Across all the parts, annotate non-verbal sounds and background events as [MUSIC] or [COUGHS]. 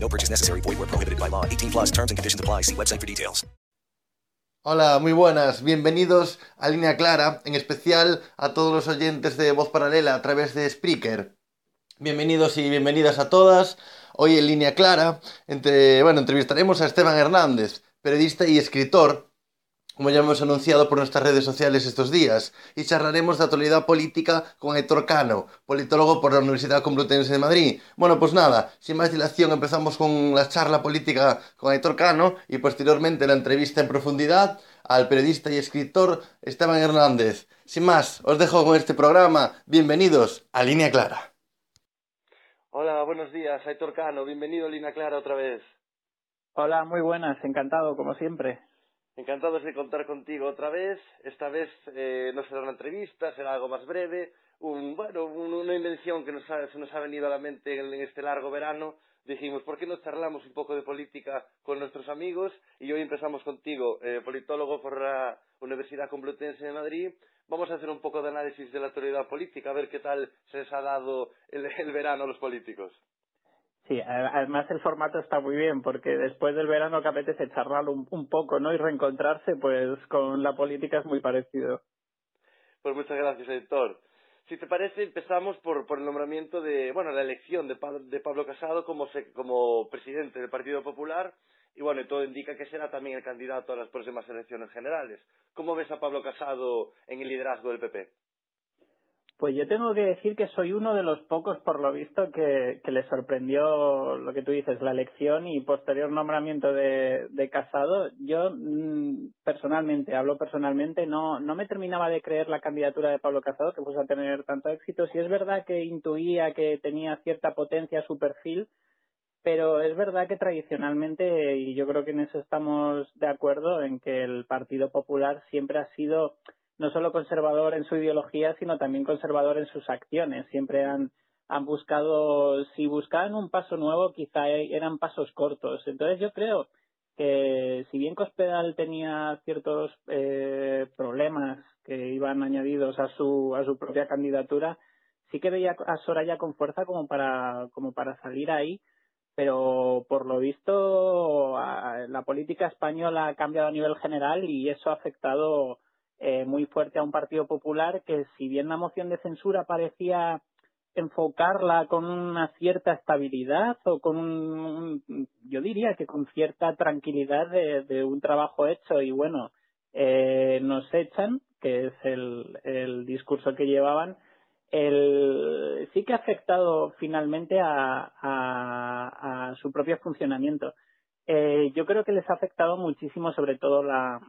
No purchase necessary. Void where prohibited by law. 18 plus terms and conditions apply. See website for details. Hola, muy buenas. Bienvenidos a Línea Clara, en especial a todos los oyentes de Voz Paralela a través de Spreaker. Bienvenidos y bienvenidas a todas. Hoy en Línea Clara, entre, bueno, entrevistaremos a Esteban Hernández, periodista y escritor, como ya hemos anunciado por nuestras redes sociales estos días, y charlaremos de actualidad política con Héctor Cano, politólogo por la Universidad Complutense de Madrid. Bueno, pues nada, sin más dilación empezamos con la charla política con Héctor Cano y posteriormente la entrevista en profundidad al periodista y escritor Esteban Hernández. Sin más, os dejo con este programa. Bienvenidos a Línea Clara. Hola, buenos días, Héctor Cano. Bienvenido a Línea Clara otra vez. Hola, muy buenas, encantado como siempre. Encantados de contar contigo otra vez. Esta vez eh, no será una entrevista, será algo más breve. Un, bueno, un- una invención que nos ha- se nos ha venido a la mente en, este largo verano. Dijimos, ¿por qué no charlamos un poco de política con nuestros amigos? Y hoy empezamos contigo, eh, politólogo por la Universidad Complutense de Madrid. Vamos a hacer un poco de análisis de la actualidad política, a ver qué tal se les ha dado el verano a los políticos. Sí, además el formato está muy bien porque después del verano que apetece charlar un, un poco, ¿no? Y reencontrarse, pues con la política es muy parecido. Pues muchas gracias, editor. Si te parece, empezamos por, por el nombramiento de, bueno, la elección de, Pa- de Pablo Casado como, se- como presidente del Partido Popular y bueno, todo indica que será también el candidato a las próximas elecciones generales. ¿Cómo ves a Pablo Casado en el liderazgo del PP? Pues yo tengo que decir que soy uno de los pocos, por lo visto, que, que le sorprendió lo que tú dices, la elección y posterior nombramiento de, Casado. Yo, mm, personalmente, hablo personalmente, no, no me terminaba de creer la candidatura de Pablo Casado, que puso a tener tanto éxito. Si es verdad que intuía que tenía cierta potencia su perfil, pero es verdad que tradicionalmente, y yo creo que en eso estamos de acuerdo, en que el Partido Popular siempre ha sido no solo conservador en su ideología, sino también conservador en sus acciones. Siempre han, han buscado, si buscaban un paso nuevo, quizá eran pasos cortos. Entonces yo creo que si bien Cospedal tenía ciertos eh, problemas que iban añadidos a su, a su propia candidatura, sí que veía a Soraya con fuerza como para, como para salir ahí pero por lo visto la política española ha cambiado a nivel general y eso ha afectado eh, muy fuerte a un Partido Popular que si bien la moción de censura parecía enfocarla con una cierta estabilidad o con un, yo diría que con cierta tranquilidad de, un trabajo hecho y bueno eh, nos echan que es el, discurso que llevaban el, sí que ha afectado finalmente a, a, a su propio funcionamiento. Eh, yo creo que les ha afectado muchísimo, sobre todo la,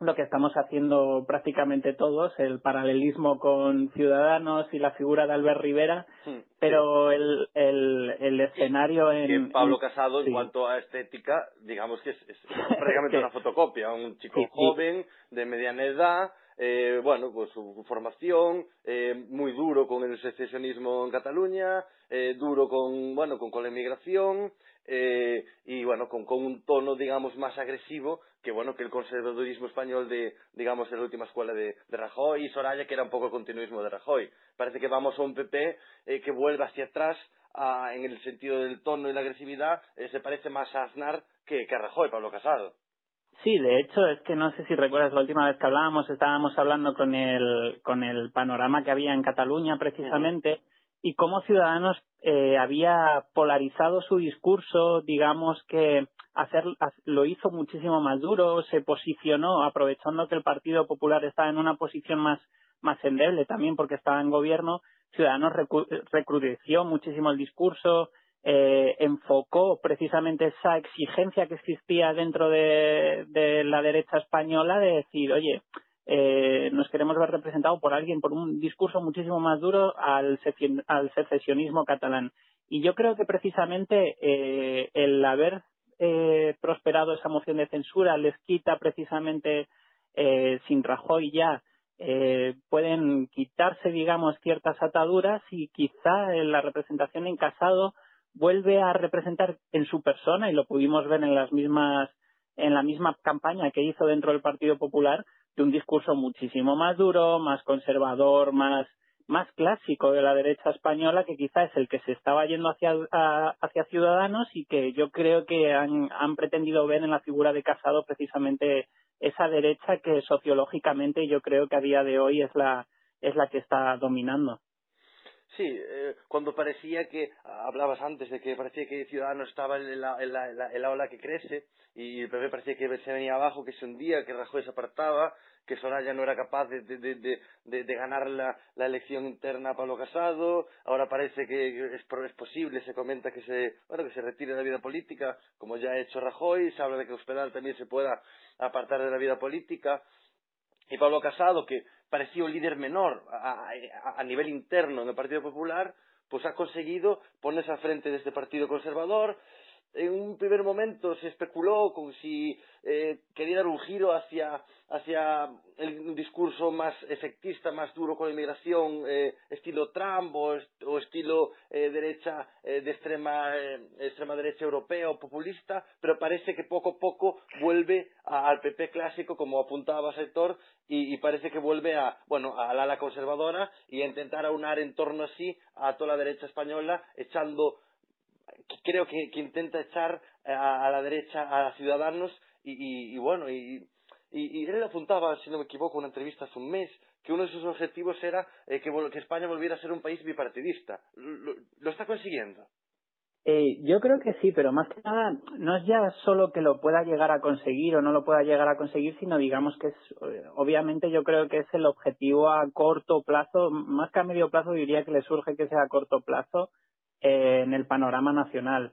lo que estamos haciendo prácticamente todos, el paralelismo con Ciudadanos y la figura de Albert Rivera, pero el, el, el escenario en, Pablo Casado, en sí. cuanto a estética, digamos que es, es [LAUGHS] prácticamente una fotocopia. Un chico joven, de mediana edad, eh, bueno, pues su formación, eh, muy duro con el secesionismo en Cataluña, eh, duro con, bueno, con, con la inmigración, eh, y bueno, con, con un tono, digamos, más agresivo que, bueno, que el conservadurismo español de, digamos, de la última escuela de, de Rajoy y Soraya, que era un poco el continuismo de Rajoy. Parece que vamos a un PP eh, que vuelve hacia atrás a- en el sentido del tono y la agresividad, eh, se parece más a Aznar que, que a Rajoy, Pablo Casado. Sí, de hecho, es que no sé si recuerdas la última vez que hablábamos, estábamos hablando con el, con el panorama que había en Cataluña precisamente y cómo Ciudadanos eh, había polarizado su discurso, digamos que hacer, ha- lo hizo muchísimo más duro, se posicionó aprovechando que el Partido Popular estaba en una posición más, más endeble también porque estaba en gobierno, Ciudadanos recrudeció muchísimo el discurso, eh, enfocó precisamente esa exigencia que existía dentro de, de la derecha española de decir, oye, eh, nos queremos ver representados por alguien, por un discurso muchísimo más duro al, al secesionismo catalán. Y yo creo que precisamente eh, el haber eh, prosperado esa moción de censura les quita precisamente eh, sin Rajoy ya eh, pueden quitarse, digamos, ciertas ataduras y quizá la representación en Casado vuelve a representar en su persona y lo pudimos ver en las mismas en la misma campaña que hizo dentro del Partido Popular de un discurso muchísimo más duro, más conservador, más más clásico de la derecha española que quizá es el que se estaba yendo hacia, hacia Ciudadanos y que yo creo que han, han pretendido ver en la figura de Casado precisamente esa derecha que sociológicamente yo creo que a día de hoy es la, es la que está dominando. Sí, eh, cuando parecía que, hablabas antes de que parecía que Ciudadanos estaba en la, ola que crece y el PP parecía que se venía abajo, que se hundía, que Rajoy se apartaba, que Soraya no era capaz de, de, ganar la, elección interna a Pablo Casado, ahora parece que es, es, posible, se comenta que se, bueno, que se retire de la vida política, como ya ha hecho Rajoy, se habla de que Hospital también se pueda apartar de la vida política, y Pablo Casado, que parecía un líder menor a, a, nivel interno en el Partido Popular, pues ha conseguido ponerse al frente de este Partido Conservador, en un primer momento se especuló con si eh, quería dar un giro hacia, hacia el, discurso más efectista, más duro con la inmigración, eh, estilo Trump o, estilo eh, derecha eh, de extrema, eh, extrema derecha europea o populista, pero parece que poco a poco vuelve a, al PP clásico, como apuntaba Sector, y, y, parece que vuelve a, bueno, al ala conservadora y a intentar aunar en torno así a toda la derecha española, echando creo que, que intenta echar a, a, la derecha a Ciudadanos y, y, y bueno, y, y, él apuntaba, si no me equivoco, en una entrevista hace un mes, que uno de sus objetivos era eh, que, que, España volviera a ser un país bipartidista. ¿Lo, lo está consiguiendo? Eh, yo creo que sí, pero más que nada no es ya solo que lo pueda llegar a conseguir o no lo pueda llegar a conseguir, sino digamos que es, eh, obviamente yo creo que es el objetivo a corto plazo, más que a medio plazo diría que le surge que sea a corto plazo, eh, en el panorama nacional.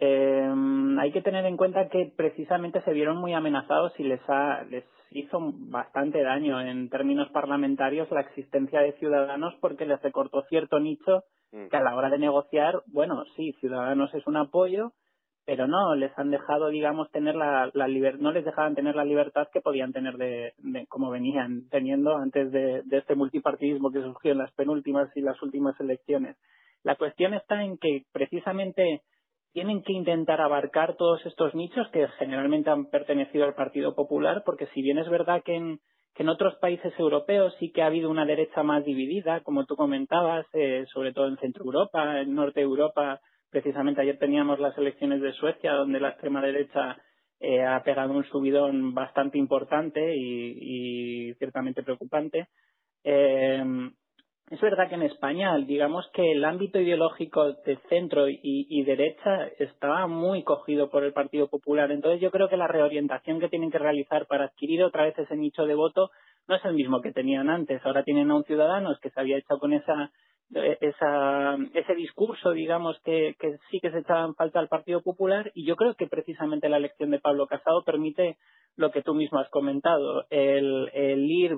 Eh, hay que tener en cuenta que precisamente se vieron muy amenazados y les, ha, les hizo bastante daño en términos parlamentarios la existencia de Ciudadanos porque les recortó cierto nicho mm. que a la hora de negociar, bueno, sí, Ciudadanos es un apoyo, pero no les han dejado, digamos, tener la, la libertad, no les dejaban tener la libertad que podían tener de, de como venían teniendo antes de, de este multipartidismo que surgió en las penúltimas y las últimas elecciones. La cuestión está en que precisamente tienen que intentar abarcar todos estos nichos que generalmente han pertenecido al Partido Popular, porque si bien es verdad que en, que en otros países europeos sí que ha habido una derecha más dividida, como tú comentabas, eh, sobre todo en Centro Europa, en Norte Europa, precisamente ayer teníamos las elecciones de Suecia, donde la extrema derecha eh, ha pegado un subidón bastante importante y, ciertamente preocupante. Eh, es verdad que en España, digamos que el ámbito ideológico de centro y, derecha estaba muy cogido por el Partido Popular. Entonces yo creo que la reorientación que tienen que realizar para adquirir otra vez ese nicho de voto no es el mismo que tenían antes. Ahora tienen a un Ciudadanos que se había hecho con esa, esa, ese discurso, digamos, que, que sí que se echaba en falta al Partido Popular y yo creo que precisamente la elección de Pablo Casado permite lo que tú mismo has comentado, el, el ir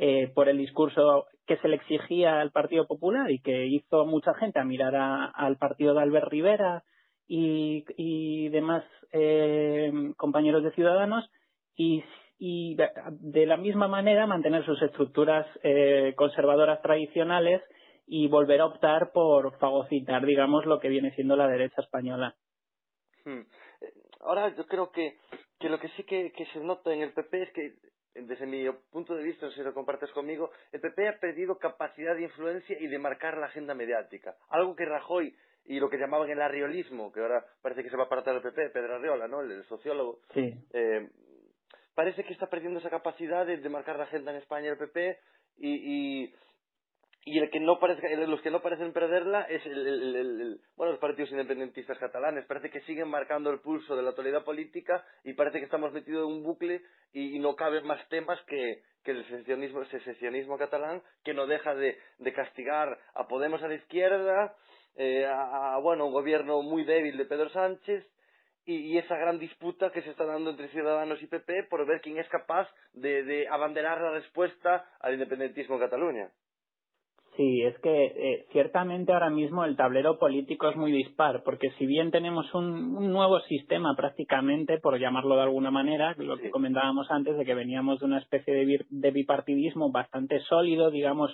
eh, por el discurso que se le exigía al Partido Popular y que hizo mucha gente a mirar a, al partido de Albert Rivera y, demás eh, compañeros de Ciudadanos y, de, la misma manera mantener sus estructuras eh, conservadoras tradicionales y volver a optar por fagocitar, digamos, lo que viene siendo la derecha española. Hmm. Ahora yo creo que, lo que sí que se nota en el PP es que desde mi punto de vista, no sé si lo compartes conmigo, el PP ha perdido capacidad de influencia y de marcar la agenda mediática. Algo que Rajoy y lo que llamaban el arriolismo, que ahora parece que se va a apartar el PP, Pedro Arriola, ¿no? el, sociólogo, sí. eh, parece que está perdiendo esa capacidad de, de, marcar la agenda en España el PP y, y y el que no los que no parecen perderla es el, bueno, los partidos independentistas catalanes. Parece que siguen marcando el pulso de la actualidad política y parece que estamos metidos en un bucle y, no caben más temas que, el secesionismo, catalán, que no deja de, castigar a Podemos a la izquierda, eh, a, a, bueno, un gobierno muy débil de Pedro Sánchez y, y, esa gran disputa que se está dando entre Ciudadanos y PP por ver quién es capaz de, de abanderar la respuesta al independentismo en Cataluña. Sí, es que eh, ciertamente ahora mismo el tablero político es muy dispar, porque si bien tenemos un, un nuevo sistema prácticamente, por llamarlo de alguna manera, lo que comentábamos antes, de que veníamos de una especie de bipartidismo bastante sólido, digamos,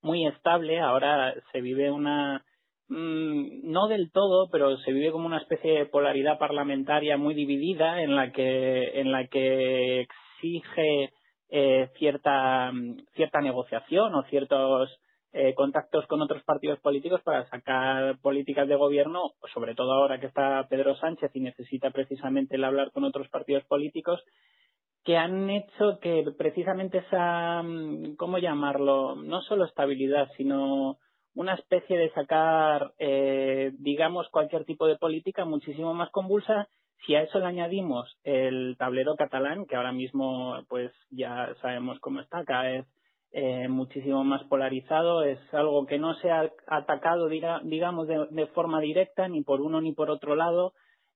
muy estable, ahora se vive una, mm, no del todo, pero se vive como una especie de polaridad parlamentaria muy dividida en la que, en la que exige eh, cierta, mm, cierta negociación o ciertos eh, contactos con otros partidos políticos para sacar políticas de gobierno, sobre todo ahora que está Pedro Sánchez y necesita precisamente el hablar con otros partidos políticos, que han hecho que precisamente esa, mm, ¿cómo llamarlo? No solo estabilidad, sino una especie de sacar, eh, digamos, cualquier tipo de política muchísimo más convulsa. Si a eso le añadimos el tablero catalán, que ahora mismo, pues ya sabemos cómo está, cada vez eh, muchísimo más polarizado, es algo que no se ha atacado, diga- digamos, de, de forma directa, ni por uno ni por otro lado.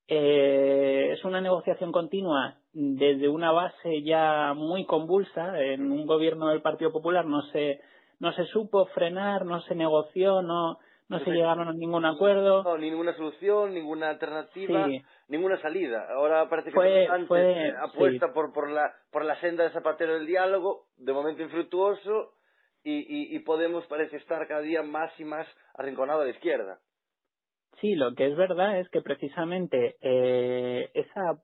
Eh, es una negociación continua desde una base ya muy convulsa. En un gobierno del Partido Popular no se, no se supo frenar, no se negoció, no, no se llegaron a ningún acuerdo. No, ninguna solución, ninguna alternativa, Sí. ninguna salida. Ahora parece que Fue- Sánchez fue- apuesta sí. por, por, la, por la senda de Zapatero del diálogo, de momento infructuoso, y, y, y Podemos parece estar cada día más y más arrinconado a la izquierda. Sí, lo que es verdad es que precisamente eh, esa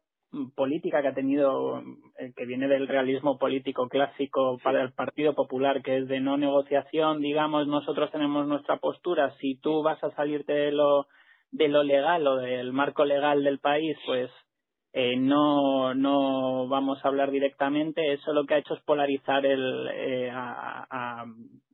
política que ha tenido, eh, que viene del realismo político clásico para el Partido Popular, que es de no negociación, digamos, nosotros tenemos nuestra postura, si tú vas a salirte de lo, de lo legal o del marco legal del país, pues eh, no, no vamos a hablar directamente, eso lo que ha hecho es polarizar el, eh, a, a-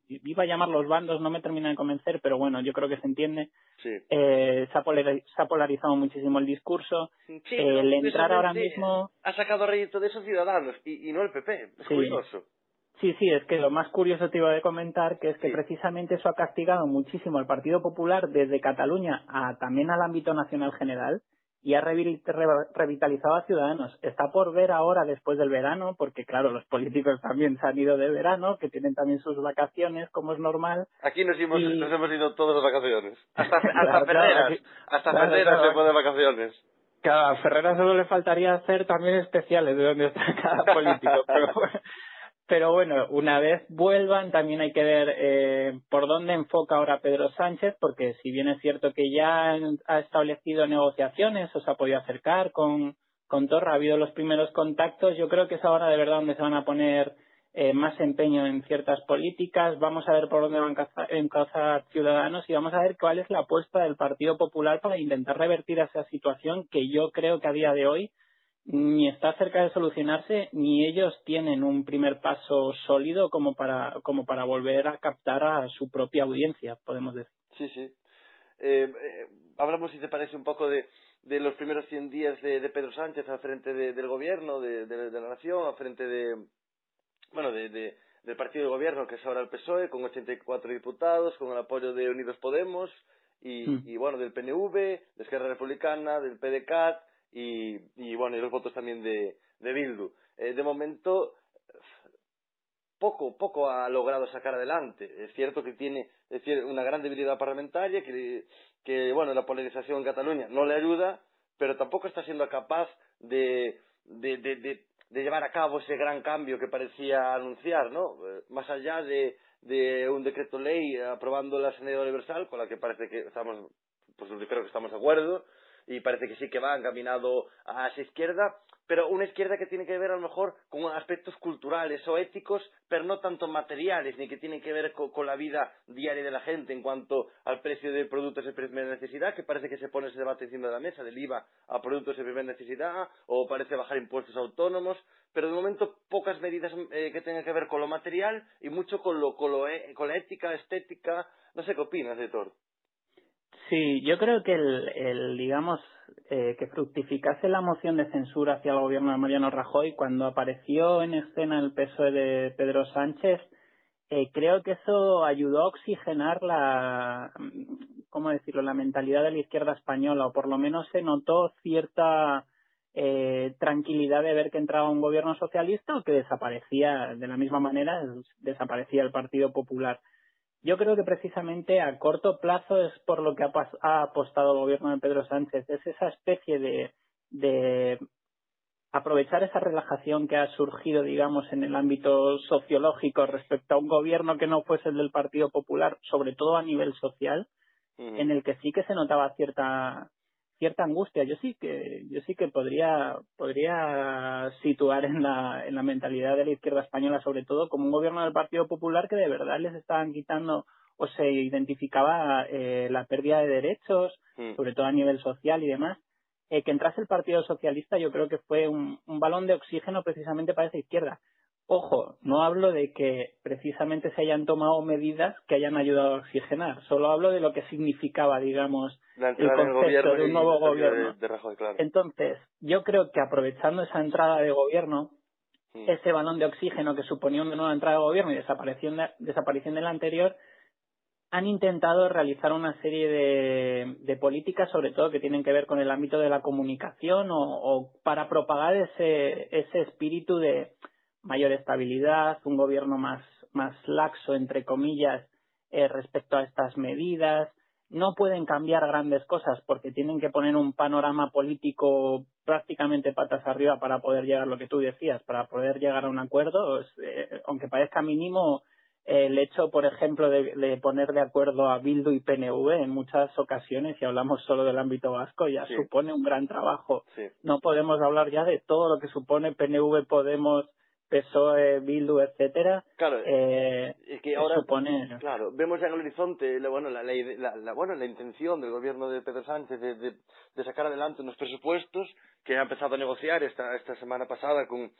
iba a llamar los bandos, no me termina de convencer, pero bueno, yo creo que se entiende. Sí. Eh, se, ha se ha polarizado muchísimo el discurso. Sí, Eh, el entrar ahora mismo. Ha sacado rédito de esos ciudadanos y, y no el PP. Es Sí. curioso. Sí, sí, es que lo más curioso te iba a comentar que es que Sí. precisamente eso ha castigado muchísimo al Partido Popular desde Cataluña a también al ámbito nacional general y ha revi- re- revitalizado a Ciudadanos. Está por ver ahora después del verano, porque claro, los políticos también se han ido de verano, que tienen también sus vacaciones, como es normal. Aquí nos, hemos, Y- nos hemos ido todas las vacaciones. [LAUGHS] Hasta, hasta Claro, Ferreras. aquí- hasta claro, Ferreras claro. se fue de vacaciones. Claro, a Ferreras solo le faltaría hacer también especiales de donde está cada político. [LAUGHS] pero, pero bueno, una vez vuelvan, también hay que ver eh, por dónde enfoca ahora Pedro Sánchez, porque si bien es cierto que ya ha establecido negociaciones o se ha podido acercar con, con Torra, ha habido los primeros contactos, yo creo que es ahora de verdad donde se van a poner eh, más empeño en ciertas políticas. Vamos a ver por dónde van a encauzar Ciudadanos y vamos a ver cuál es la apuesta del Partido Popular para intentar revertir esa situación que yo creo que a día de hoy ni está cerca de solucionarse ni ellos tienen un primer paso sólido como para como para volver a captar a su propia audiencia, podemos decir. Sí, sí. Eh, eh, hablamos, si te parece, un poco de, de los primeros 100 días de, de Pedro Sánchez al frente de- del gobierno, de, la nación, al frente de, bueno, de, de- del partido de gobierno, que es ahora el PSOE, con 84 diputados, con el apoyo de Unidos Podemos, y, Mm. y bueno, del PNV, de Esquerra Republicana, del PDCAT, y, y bueno, y los votos también de, de Bildu. Eh, de momento, poco, poco ha logrado sacar adelante. Es cierto que tiene es una gran debilidad parlamentaria, que, que bueno, la polarización en Cataluña no le ayuda, pero tampoco está siendo capaz de, de, de, llevar a cabo ese gran cambio que parecía anunciar, ¿no? Eh, Más allá de, de un decreto ley aprobando la sanidad universal, con la que parece que estamos, pues creo que estamos de acuerdo, y parece que sí que va encaminado a esa izquierda, pero una izquierda que tiene que ver a lo mejor con aspectos culturales o éticos, pero no tanto materiales, ni que tienen que ver co- con, la vida diaria de la gente en cuanto al precio de productos de primera necesidad, que parece que se pone ese debate encima de la mesa, del IVA a productos de primera necesidad, o parece bajar impuestos autónomos, pero de momento pocas medidas eh, que tengan que ver con lo material y mucho con, lo, con, lo e- con la ética, estética, no sé qué opinas de todo. Sí, yo creo que el, el digamos, eh, que fructificase la moción de censura hacia el gobierno de Mariano Rajoy cuando apareció en escena el PSOE de Pedro Sánchez, eh, creo que eso ayudó a oxigenar la, ¿cómo decirlo?, la mentalidad de la izquierda española, o por lo menos se notó cierta eh, tranquilidad de ver que entraba un gobierno socialista o que desaparecía de la misma manera, desaparecía el Partido Popular. Yo creo que precisamente a corto plazo es por lo que ha, ha apostado el gobierno de Pedro Sánchez, es esa especie de, de aprovechar esa relajación que ha surgido, digamos, en el ámbito sociológico respecto a un gobierno que no fuese el del Partido Popular, sobre todo a nivel social, en el que sí que se notaba cierta cierta angustia. Yo sí que yo sí que podría podría situar en la en la mentalidad de la izquierda española sobre todo como un gobierno del Partido Popular que de verdad les estaban quitando o se identificaba eh, la pérdida de derechos, Mm. sobre todo a nivel social y demás. Eh, que entrase el Partido Socialista yo creo que fue un, un balón de oxígeno precisamente para esa izquierda. Ojo, no hablo de que precisamente se hayan tomado medidas que hayan ayudado a oxigenar, solo hablo de lo que significaba, digamos, La el concepto de un nuevo la gobierno. De, de Rajoy, claro. Entonces, yo creo que aprovechando esa entrada de gobierno, Mm. ese balón de oxígeno que suponía una nueva entrada de gobierno y desaparición, de, desaparición del anterior, han intentado realizar una serie de, de políticas, sobre todo que tienen que ver con el ámbito de la comunicación o, o para propagar ese, ese espíritu de mayor estabilidad, un gobierno más, más laxo, entre comillas, eh, respecto a estas medidas. No pueden cambiar grandes cosas porque tienen que poner un panorama político prácticamente patas arriba para poder llegar a lo que tú decías, para poder llegar a un acuerdo. Eh, aunque parezca mínimo, eh, el hecho, por ejemplo, de, de poner de acuerdo a Bildu y PNV en muchas ocasiones, si hablamos solo del ámbito vasco, ya Sí. supone un gran trabajo. Sí. No podemos hablar ya de todo lo que supone PNV, Podemos, PSOE, Bildu, etcétera. Claro, Eh, es que ahora supone Claro, vemos en el horizonte la, bueno, la, la la- la- bueno, la intención del gobierno de Pedro Sánchez de, de- de sacar adelante unos presupuestos que ha empezado a negociar esta, esta semana pasada con,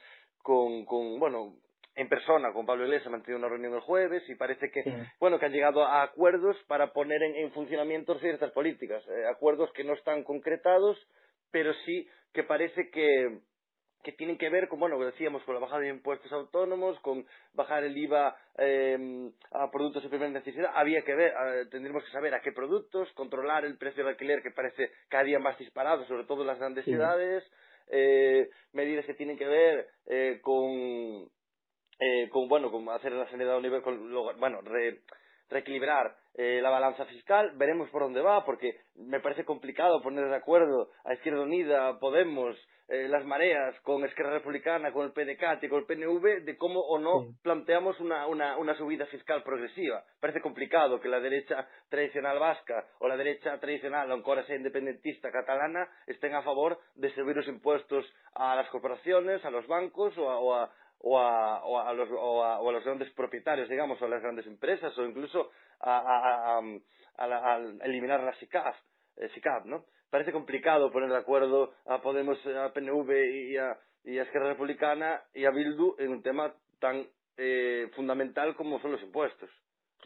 con, con, bueno, en persona con Pablo Iglesias, ha mantenido una reunión el jueves y parece que, Sí. bueno, que han llegado a acuerdos para poner en, en funcionamiento ciertas políticas, eh, acuerdos que no están concretados, pero sí que parece que, que tienen que ver con, bueno, decíamos, con la bajada de impuestos autónomos, con bajar el IVA eh, a productos de primera necesidad. Había que ver, eh, tendríamos que saber a qué productos, controlar el precio del alquiler que parece cada día más disparado, sobre todo en las grandes Sí. ciudades, eh, medidas que tienen que ver eh, con, eh, con, bueno, con hacer la sanidad universal, con, lo- bueno, re- reequilibrar eh, la balanza fiscal, veremos por dónde va, porque me parece complicado poner de acuerdo a Izquierda Unida, Podemos, eh, las mareas, con Esquerra Republicana, con el PDCAT y con el PNV, de cómo o no Sí. planteamos una, una, una subida fiscal progresiva. Parece complicado que la derecha tradicional vasca o la derecha tradicional, aunque ahora sea independentista catalana, estén a favor de subir los impuestos a las corporaciones, a los bancos o a, o a, o a, o a los, o a- o a los grandes propietarios, digamos, o a las grandes empresas, o incluso a, a- a- a la- eliminar la SICAF, eh, SICAF, ¿no? Parece complicado poner de acuerdo a Podemos, a PNV y a, Esquerra Republicana y a Bildu en un tema tan eh, fundamental como son los impuestos.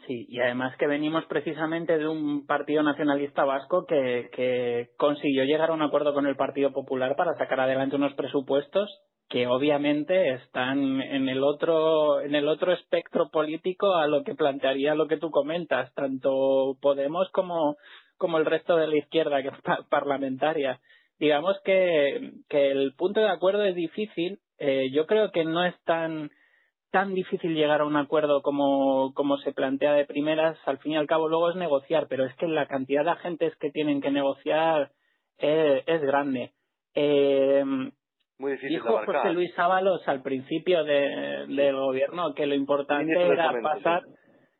Sí, y además que venimos precisamente de un partido nacionalista vasco que, que consiguió llegar a un acuerdo con el Partido Popular para sacar adelante unos presupuestos que obviamente están en el otro en el otro espectro político a lo que plantearía lo que tú comentas tanto Podemos como como el resto de la izquierda que es parlamentaria digamos que, que el punto de acuerdo es difícil eh, yo creo que no es tan tan difícil llegar a un acuerdo como, como se plantea de primeras, al fin y al cabo luego es negociar, pero es que la cantidad de agentes que tienen que negociar eh, es grande. Eh, Muy difícil de dijo. José Luis Ábalos al principio de- del gobierno que lo importante era pasar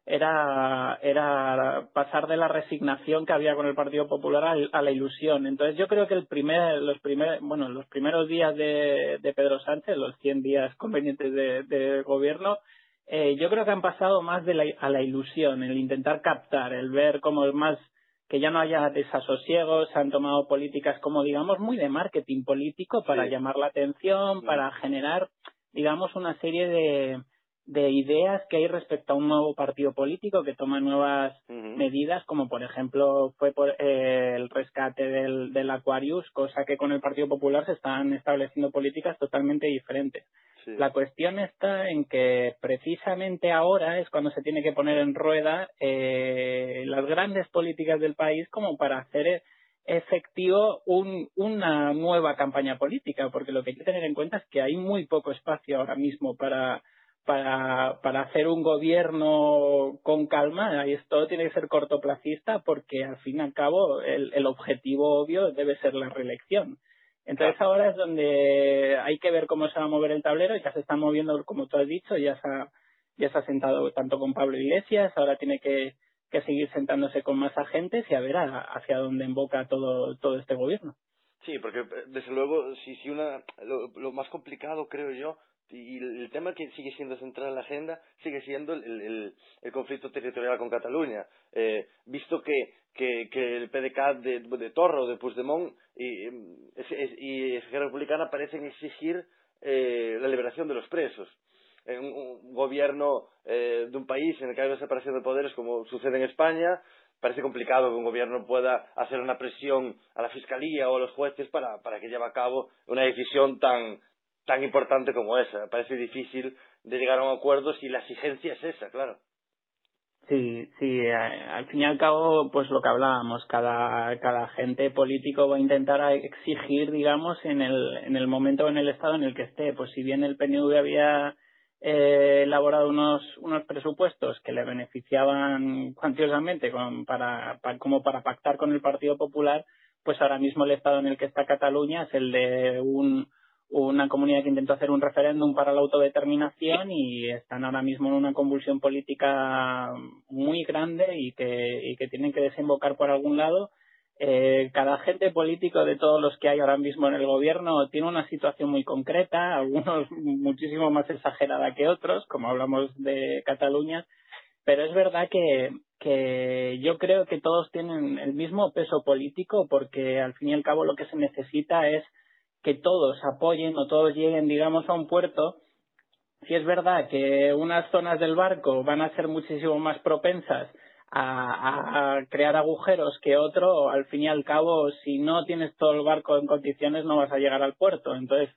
era era pasar de la resignación que había con el Partido Popular al- a, la ilusión. Entonces yo creo que el primer los primer, bueno, los primeros días de, de Pedro Sánchez, los 100 días convenientes de, de gobierno, eh, yo creo que han pasado más de la, a la ilusión, el intentar captar, el ver como más que ya no haya desasosiegos, se han tomado políticas como digamos muy de marketing político para Sí. llamar la atención, para generar digamos una serie de, de ideas que hay respecto a un nuevo partido político que toma nuevas medidas, como por ejemplo fue por eh, el rescate del, del Aquarius, cosa que con el Partido Popular se están estableciendo políticas totalmente diferentes. Sí. La cuestión está en que precisamente ahora es cuando se tiene que poner en rueda eh, las grandes políticas del país como para hacer e- efectivo un- una nueva campaña política, porque lo que hay que tener en cuenta es que hay muy poco espacio ahora mismo para para, para hacer un gobierno con calma, esto tiene que ser cortoplacista porque al fin y al cabo el, el objetivo obvio debe ser la reelección. Entonces ahora es donde hay que ver cómo se va a mover el tablero, ya se está moviendo como tú has dicho, ya se ha, ya se ha sentado tanto con Pablo Iglesias, ahora tiene que, que seguir sentándose con más agentes y a ver hacia dónde emboca todo, todo este gobierno. Sí, porque desde luego, si, si una, lo, lo más complicado creo yo y el tema que sigue siendo central en la agenda sigue siendo el, el, conflicto territorial con Cataluña. Eh, visto que, el PDK de, de Torra o de Puigdemont y, y, Esquerra Republicana parecen exigir eh, la liberación de los presos. En un, gobierno eh, de un país en el que hay una separación de poderes como sucede en España, parece complicado que un gobierno pueda hacer una presión a la fiscalía o a los jueces para que lleve a cabo una decisión tan, tan importante como esa. Parece difícil de llegar a un acuerdo si la exigencia es esa, claro. Sí, sí, eh, al fin y al cabo, pues lo que hablábamos, cada, cada agente político va a intentar exigir, digamos, en el, en el momento o en el estado en el que esté. Pues si bien el PNV había eh, elaborado unos, unos presupuestos que le beneficiaban cuantiosamente con, para, como para pactar con el Partido Popular, pues ahora mismo el estado en el que está Cataluña es el de un, una comunidad que intentó hacer un referéndum para la autodeterminación y están ahora mismo en una convulsión política muy grande y que, y que tienen que desembocar por algún lado. Eh, cada agente político de todos los que hay ahora mismo en el gobierno tiene una situación muy concreta, algunos [LAUGHS] muchísimo más exagerada que otros, como hablamos de Cataluña, pero es verdad que, que yo creo que todos tienen el mismo peso político porque al fin y al cabo lo que se necesita es que todos apoyen o todos lleguen, digamos, a un puerto, si es verdad que unas zonas del barco van a ser muchísimo más propensas a, a, crear agujeros que otro, al fin y al cabo, si no tienes todo el barco en condiciones, no vas a llegar al puerto. Entonces,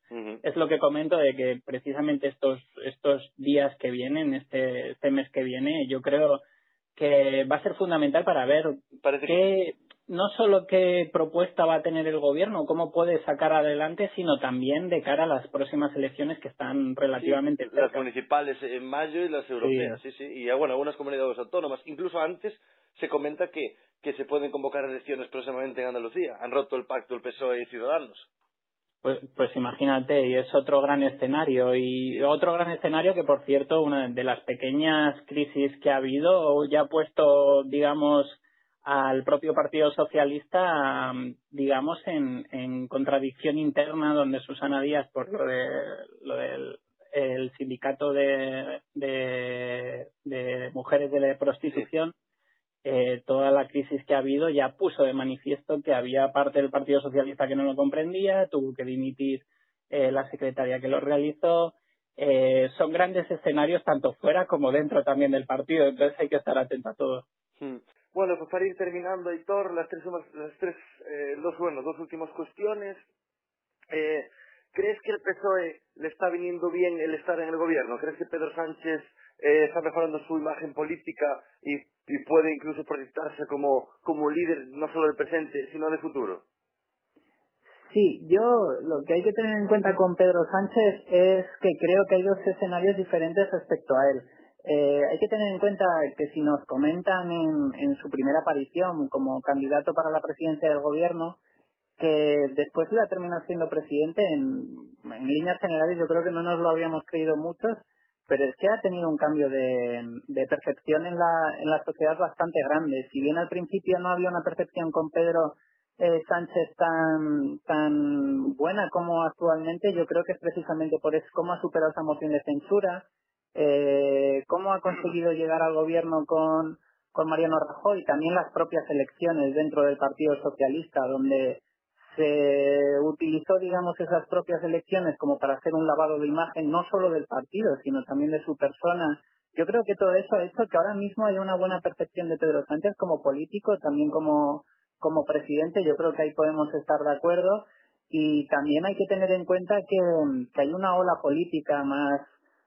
es lo que comento de que precisamente estos, estos días que vienen, este, este mes que viene, yo creo que va a ser fundamental para ver qué, no solo qué propuesta va a tener el gobierno, cómo puede sacar adelante, sino también de cara a las próximas elecciones que están relativamente sí, Las municipales en mayo y las europeas, sí, sí, sí. y bueno, algunas comunidades autónomas. Incluso antes se comenta que, que se pueden convocar elecciones próximamente en Andalucía. Han roto el pacto el PSOE y Ciudadanos. Pues, pues imagínate, y es otro gran escenario. Y otro gran escenario que, por cierto, una de las pequeñas crisis que ha habido ya ha puesto, digamos, al propio Partido Socialista, digamos, en, en contradicción interna, donde Susana Díaz, por lo, de, lo del el sindicato de, de, de mujeres de la prostitución, eh, toda la crisis que ha habido ya puso de manifiesto que había parte del Partido Socialista que no lo comprendía, tuvo que dimitir eh, la secretaria que lo realizó. Eh, son grandes escenarios tanto fuera como dentro también del partido, entonces hay que estar atento a todo. Bueno, pues para ir terminando, Aitor, las tres, las tres eh, dos, bueno, dos últimas cuestiones. Eh, ¿Crees que el PSOE le está viniendo bien el estar en el gobierno? ¿Crees que Pedro Sánchez eh, está mejorando su imagen política y, y puede incluso proyectarse como, como líder no solo del presente, sino del futuro? Sí, yo lo que hay que tener en cuenta con Pedro Sánchez es que creo que hay dos escenarios diferentes respecto a él. Eh, hay que tener en cuenta que si nos comentan en, su primera aparición como candidato para la presidencia del gobierno, que después iba a terminar siendo presidente, en, líneas generales yo creo que no nos lo habíamos creído muchos, pero es que ha tenido un cambio de, de percepción en la, en la sociedad bastante grande. Si bien al principio no había una percepción con Pedro eh, Sánchez tan, tan buena como actualmente, yo creo que es precisamente por eso cómo ha superado esa moción de censura, eh, cómo ha conseguido llegar al gobierno con, con Mariano Rajoy, también las propias elecciones dentro del Partido Socialista, donde se utilizó, digamos, esas propias elecciones como para hacer un lavado de imagen, no solo del partido, sino también de su persona. Yo creo que todo eso ha hecho que ahora mismo haya una buena percepción de Pedro Sánchez como político, también como, como presidente. Yo creo que ahí podemos estar de acuerdo. Y también hay que tener en cuenta que, que hay una ola política más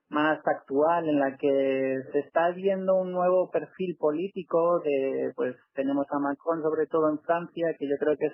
más actual en la que se está viendo un nuevo perfil político de pues tenemos a Macron sobre todo en Francia que yo creo que es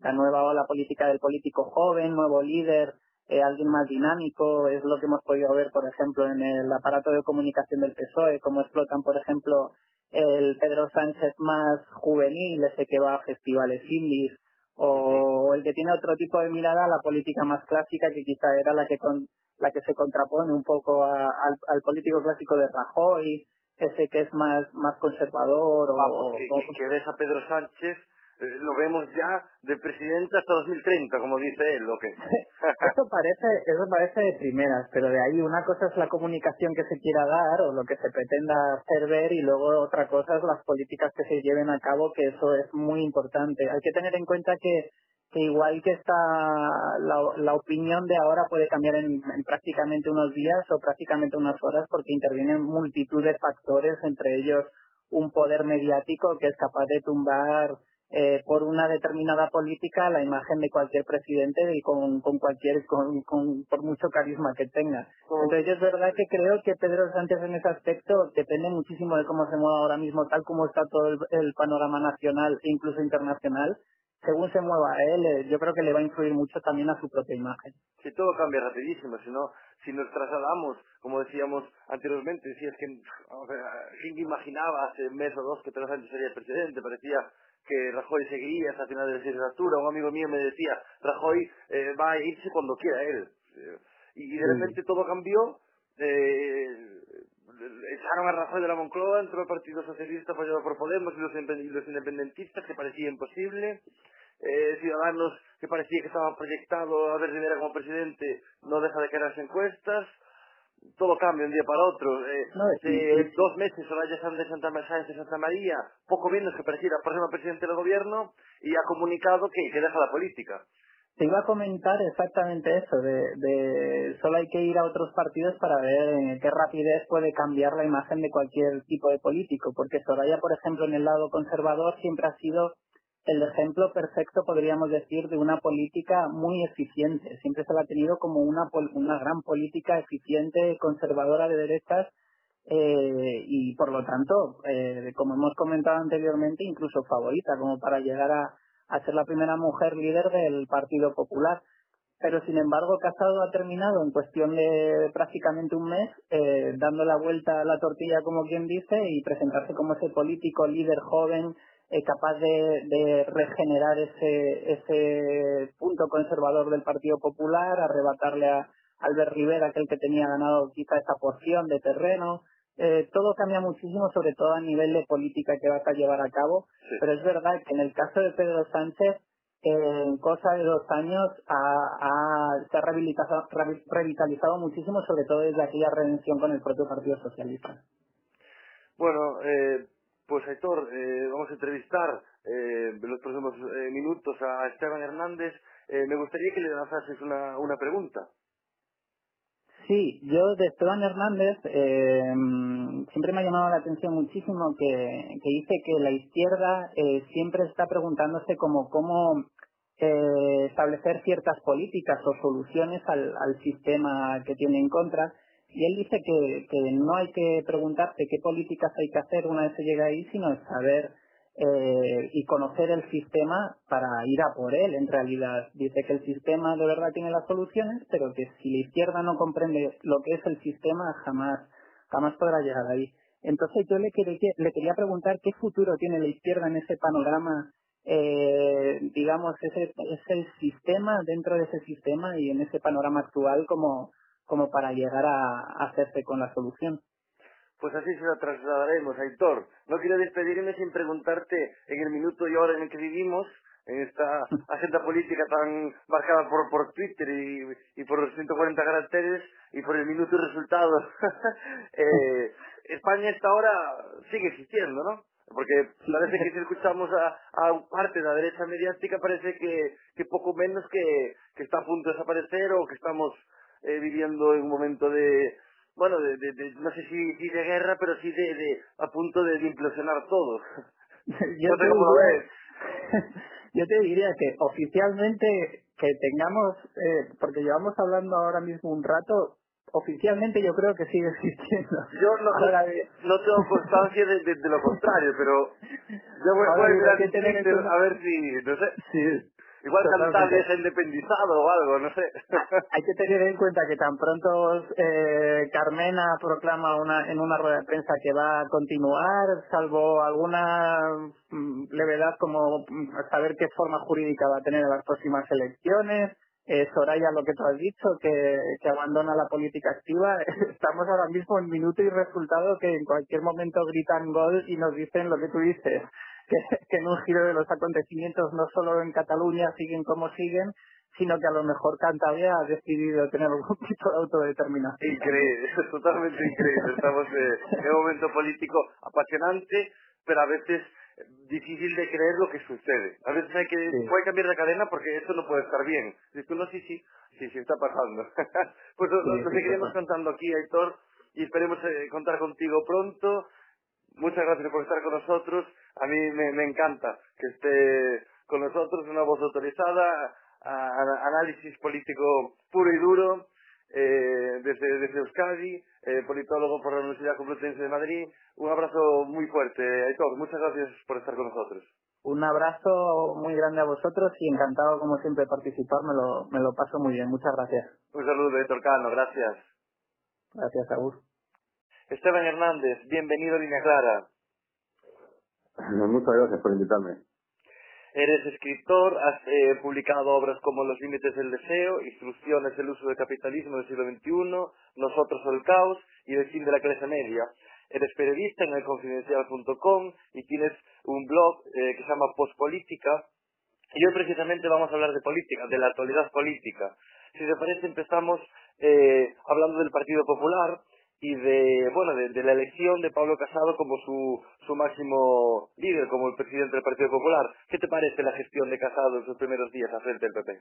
la nueva ola política del político joven nuevo líder eh, alguien más dinámico, es lo que hemos podido ver, por ejemplo, en el aparato de comunicación del PSOE, cómo explotan, por ejemplo, el Pedro Sánchez más juvenil, ese que va a festivales indies, o el que tiene otro tipo de mirada a la política más clásica, que quizá era la que con, la que se contrapone un poco al, al político clásico de Rajoy, ese que es más más conservador o, Vamos, o- que, o- que- que ves a Pedro Sánchez, eh, lo vemos ya de presidente hasta 2030, como dice él, ¿o qué? [LAUGHS] Eso parece, eso parece de primeras, pero de ahí una cosa es la comunicación que se quiera dar o lo que se pretenda hacer ver y luego otra cosa es las políticas que se lleven a cabo, que eso es muy importante. Hay que tener en cuenta que, que igual que está la, la opinión de ahora puede cambiar en, en prácticamente unos días o prácticamente unas horas porque intervienen multitud de factores, entre ellos un poder mediático que es capaz de tumbar eh, por una determinada política la imagen de cualquier presidente y con, con cualquier con, con- por mucho carisma que tenga. Entonces es verdad que creo que Pedro Sánchez en ese aspecto depende muchísimo de cómo se mueva ahora mismo, tal como está todo el, el panorama nacional e incluso internacional. Según se mueva él, eh, yo creo que le va a influir mucho también a su propia imagen. Si todo cambia rapidísimo, si no, si nos trasladamos, como decíamos anteriormente, si es que, o sea, ¿quién imaginaba hace un mes o dos que Pedro Sánchez sería el presidente? Parecía que Rajoy seguiría hasta final de la legislatura. Un amigo mío me decía, Rajoy eh, va a irse cuando quiera él. Y, de repente todo cambió, eh, echaron a Rajoy de la Moncloa, entró el Partido Socialista apoyado por Podemos y los, indepen- y los independentistas, que parecía imposible. Eh, Ciudadanos, que parecía que estaba proyectado a ver Rivera como presidente, no deja de caer en las encuestas. Todo cambia de un día para otro. Eh, No, hace y- y- dos meses Soraya Sánchez de Santa, Sáenz de Santa María, poco menos que pareciera próxima presidente del gobierno, y ha comunicado que, que deja la política. Te iba a comentar exactamente eso, de, de solo hay que ir a otros partidos para ver en qué rapidez puede cambiar la imagen de cualquier tipo de político, porque Soraya, por ejemplo, en el lado conservador siempre ha sido el ejemplo perfecto, podríamos decir, de una política muy eficiente. Siempre se la ha tenido como una, una gran política eficiente, conservadora de derechas, eh, y por lo tanto, eh, como hemos comentado anteriormente, incluso favorita, como para llegar a, a ser la primera mujer líder del Partido Popular. Pero sin embargo, Casado ha terminado en cuestión de prácticamente un mes, eh, dando la vuelta a la tortilla, como quien dice, y presentarse como ese político líder joven, eh, capaz de, de regenerar ese, ese punto conservador del Partido Popular, arrebatarle a Albert Rivera, aquel que tenía ganado quizá esa porción de terreno. Eh, todo cambia muchísimo, sobre todo a nivel de política que vas a llevar a cabo, Sí. pero es verdad que en el caso de Pedro Sánchez, en cosa de dos años ha- ha- se ha rehabilitado, revitalizado muchísimo, sobre todo desde aquella redención con el propio Partido Socialista. Bueno, eh, pues Aitor, eh, vamos a entrevistar eh, en los próximos eh, minutos a Esteban Hernández. Eh, me gustaría que le lanzases una, una pregunta. Sí, yo de Esteban Hernández eh, siempre me ha llamado la atención muchísimo que, que dice que la izquierda eh, siempre está preguntándose como cómo eh, establecer ciertas políticas o soluciones al, al sistema que tiene en contra. Y él dice que, que no hay que preguntarse qué políticas hay que hacer una vez se llega ahí, sino saber eh, y conocer el sistema para ir a por él. En realidad, dice que el sistema de verdad tiene las soluciones, pero que si la izquierda no comprende lo que es el sistema, jamás, jamás podrá llegar ahí. Entonces yo le quería, le quería preguntar qué futuro tiene la izquierda en ese panorama, eh, digamos, ese es el sistema dentro de ese sistema y en ese panorama actual como, como para llegar a, a hacerse con la solución. Pues así se la trasladaremos, Aitor. No quiero despedirme sin preguntarte en el minuto y hora en el que vivimos, en esta [LAUGHS] agenda política tan marcada por, por Twitter y, y por los 140 caracteres y por el minuto y resultado. [LAUGHS] eh, España esta ahora sigue existiendo, ¿no? Porque parece que si escuchamos a, a parte de la derecha mediática parece que, que poco menos que, que está a punto de desaparecer o que estamos eh, viviendo en un momento de, bueno, de, de- de- no sé si, si de guerra, pero sí de, de a punto de, implosionar todo. [LAUGHS] yo, no te cómo diría, ves. [LAUGHS] yo te diría que oficialmente que tengamos, eh, porque llevamos hablando ahora mismo un rato, oficialmente yo creo que sigue [LAUGHS] existiendo. Yo no, no- tengo constancia de, de- de lo contrario, pero yo voy, a mirar que tener a ver si, no sé. Sí. Igual. Cantabria se ha independizado o algo, no sé. Hay que tener en cuenta que tan pronto eh, Carmena proclama una, en una rueda de prensa que va a continuar, salvo alguna mm, levedad como mm, saber qué forma jurídica va a tener en las próximas elecciones. Eh, Soraya, lo que tú has dicho, que, que abandona la política activa. [LAUGHS] Estamos ahora mismo en minuto y resultado que en cualquier momento gritan gol y nos dicen lo que tú dices, que, que en un giro de los acontecimientos no solo en Cataluña siguen como siguen, sino que a lo mejor Cantabria ha decidido tener algún [LAUGHS] tipo de autodeterminación. Increíble, [LAUGHS] es totalmente increíble. Estamos eh, en un momento político apasionante, pero a veces eh, difícil de creer lo que sucede. A veces hay que Sí. puede cambiar de cadena porque esto no puede estar bien. Dices tú, no, sí, sí, sí, sí, está pasando. [LAUGHS] pues lo, Sí, lo sí, seguiremos contando aquí, Aitor, y esperemos eh, contar contigo pronto. Muchas gracias por estar con nosotros. A mí me, me encanta que esté con nosotros una voz autorizada, a- a- análisis político puro y duro, eh, desde, desde Euskadi, eh, politólogo por la Universidad Complutense de Madrid. Un abrazo muy fuerte, Aitor. Muchas gracias por estar con nosotros. Un abrazo muy grande a vosotros y encantado como siempre de participar, me lo, me lo paso muy bien. Muchas gracias. Un saludo, Aitor Cano. Gracias. Gracias, Agur. Esteban Hernández, bienvenido a Línea Clara. [LAUGHS] Muchas gracias por invitarme. Eres escritor, has eh, publicado obras como Los límites del deseo, Instrucciones del uso del capitalismo del siglo XXI, Nosotros o el caos y El fin de la clase media. Eres periodista en elconfidencial.com y tienes un blog eh, que se llama Postpolítica. Y hoy precisamente vamos a hablar de política, de la actualidad política. Si te parece, empezamos eh, hablando del Partido Popular y de bueno de, la elección de Pablo Casado como su, su máximo líder, como el presidente del Partido Popular. ¿Qué te parece la gestión de Casado en sus primeros días al frente del PP?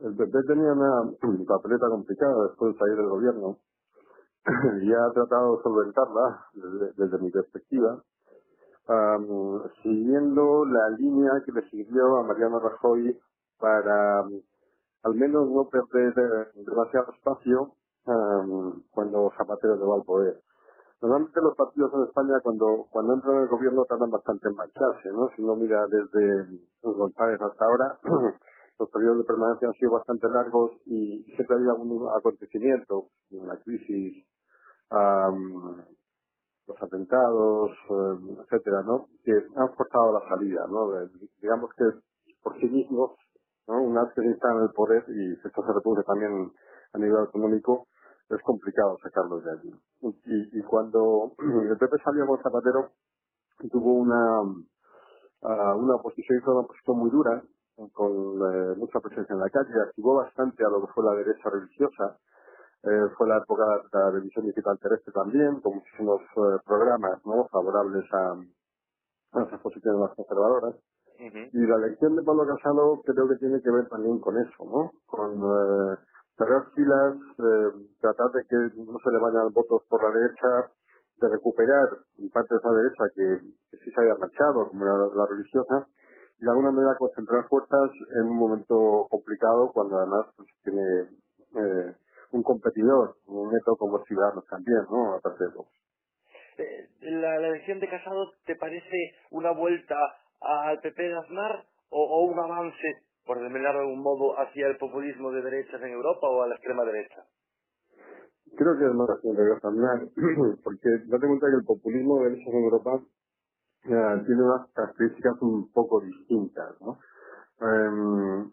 El PP tenía una papeleta complicada después de salir del gobierno [CLEARS THROAT] y ha tratado de solventarla desde, mi perspectiva, am, siguiendo la línea que le sirvió a Mariano Rajoy para al menos no perder demasiado espacio am, cuando Zapatero llegó al poder. Normalmente los partidos en España cuando, cuando entran en el gobierno tardan bastante en marcharse, ¿no? Si uno mira desde los González hasta ahora, [CLEARS THROAT] los periodos de permanencia han sido bastante largos y siempre ha habido algún acontecimiento, una crisis, am, los atentados, eh, etcétera, ¿no? Que han forzado la salida, ¿no? De- digamos que por sí mismos, ¿no? Una vez que se instalan en el poder y esto se reproduce también a nivel económico, es complicado sacarlos de allí. Y, y cuando [CLEARS THROAT] el PP salió con Zapatero, tuvo una, ah, una oposición, hizo una oposición muy dura, con eh, mucha presencia en la calle, activó bastante a lo que fue la derecha religiosa, eh, fue la época de la revisión digital terrestre también, con muchísimos eh, programas ¿no? favorables a, a esas posiciones más conservadoras. Y la elección de Pablo Casado creo que tiene que ver también con eso, ¿no? Con eh, cerrar filas, eh, tratar de que no se le vayan votos por la derecha, de recuperar parte de esa derecha que, sí se había marchado, como la, la religiosa, y de alguna manera concentrar fuerzas en un momento complicado cuando además pues, tiene eh, un competidor, un neto como Ciudadanos también, ¿no? Aparte de Vox. Eh, la, elección de Casado te parece una vuelta al PP de Aznar o un avance, por denominarlo de algún modo, hacia el populismo de derechas en Europa o a la extrema derecha? Creo que es más Aznar, [CLEARS THROAT] porque date cuenta que el populismo de derechas en Europa eh, tiene unas características un poco distintas, ¿no? Eh,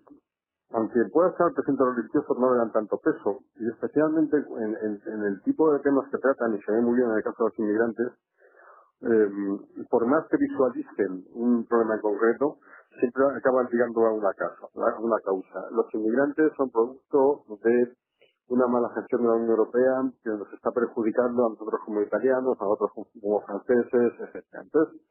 aunque pueda estar presente religiosos no le dan tanto peso, y especialmente en, el tipo de temas que tratan, y se ve muy bien en el caso de los inmigrantes, eh, por más que visualicen un problema concreto, siempre acaban llegando a una causa, a una causa. Los inmigrantes son producto de una mala gestión de la Unión Europea que nos está perjudicando a nosotros como italianos, a otros como- franceses, etcétera. Entonces,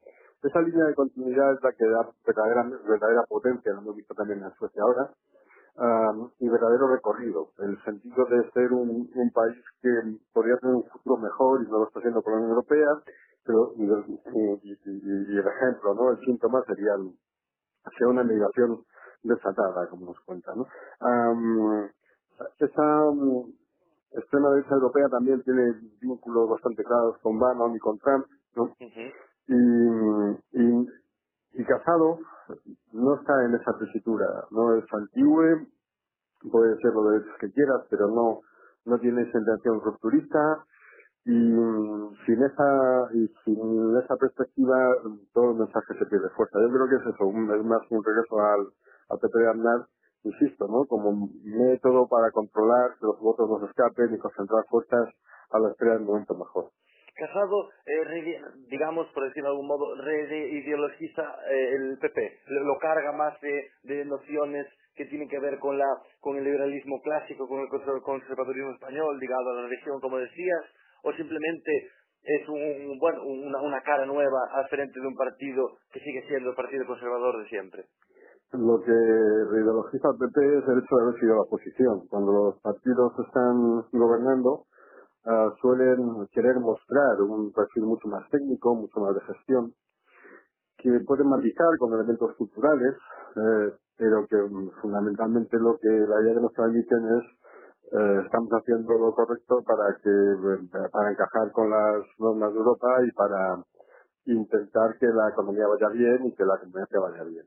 esa línea de continuidad es la que da verdadera, verdadera potencia, lo hemos visto también en Suecia ahora, um, y verdadero recorrido, el sentido de ser un, país que podría tener un futuro mejor y no lo está haciendo con la Unión Europea, pero y- y el ejemplo, ¿no? El síntoma sería el- hacia una migración desatada, como nos cuenta, ¿no? Am, esa mm, extrema derecha europea también tiene vínculos bastante claros con Bannon y con Trump, ¿no? Y, y, y Casado no está en esa tesitura, no es antigüe, puede ser lo de que quieras, pero no, no tiene esa intención rupturista y mm, sin esa y sin esa perspectiva todo el mensaje se pierde fuerza. Yo creo que es eso, un, es más un regreso al, al PP de Aznar, insisto, ¿no? como método para controlar que los votos no se escapen y concentrar fuerzas a la espera del momento mejor. Casado, eh, digamos, por decirlo de algún modo, reideologiza eh, el PP, lo, carga más de, de nociones que tienen que ver con la con el liberalismo clásico, con el conservadurismo español, ligado a la religión, como decías, o simplemente es un, bueno, una, una cara nueva al frente de un partido que sigue siendo el partido conservador de siempre. Lo que reideologiza el PP es el hecho de haber sido la oposición. Cuando los partidos están gobernando, uh, suelen querer mostrar un perfil mucho más técnico, mucho más de gestión, que pueden matizar con elementos culturales, eh, pero que um, fundamentalmente lo que la idea de nos transmiten es eh, estamos haciendo lo correcto para que para encajar con las normas de Europa y para intentar que la economía vaya bien y que la convivencia vaya bien.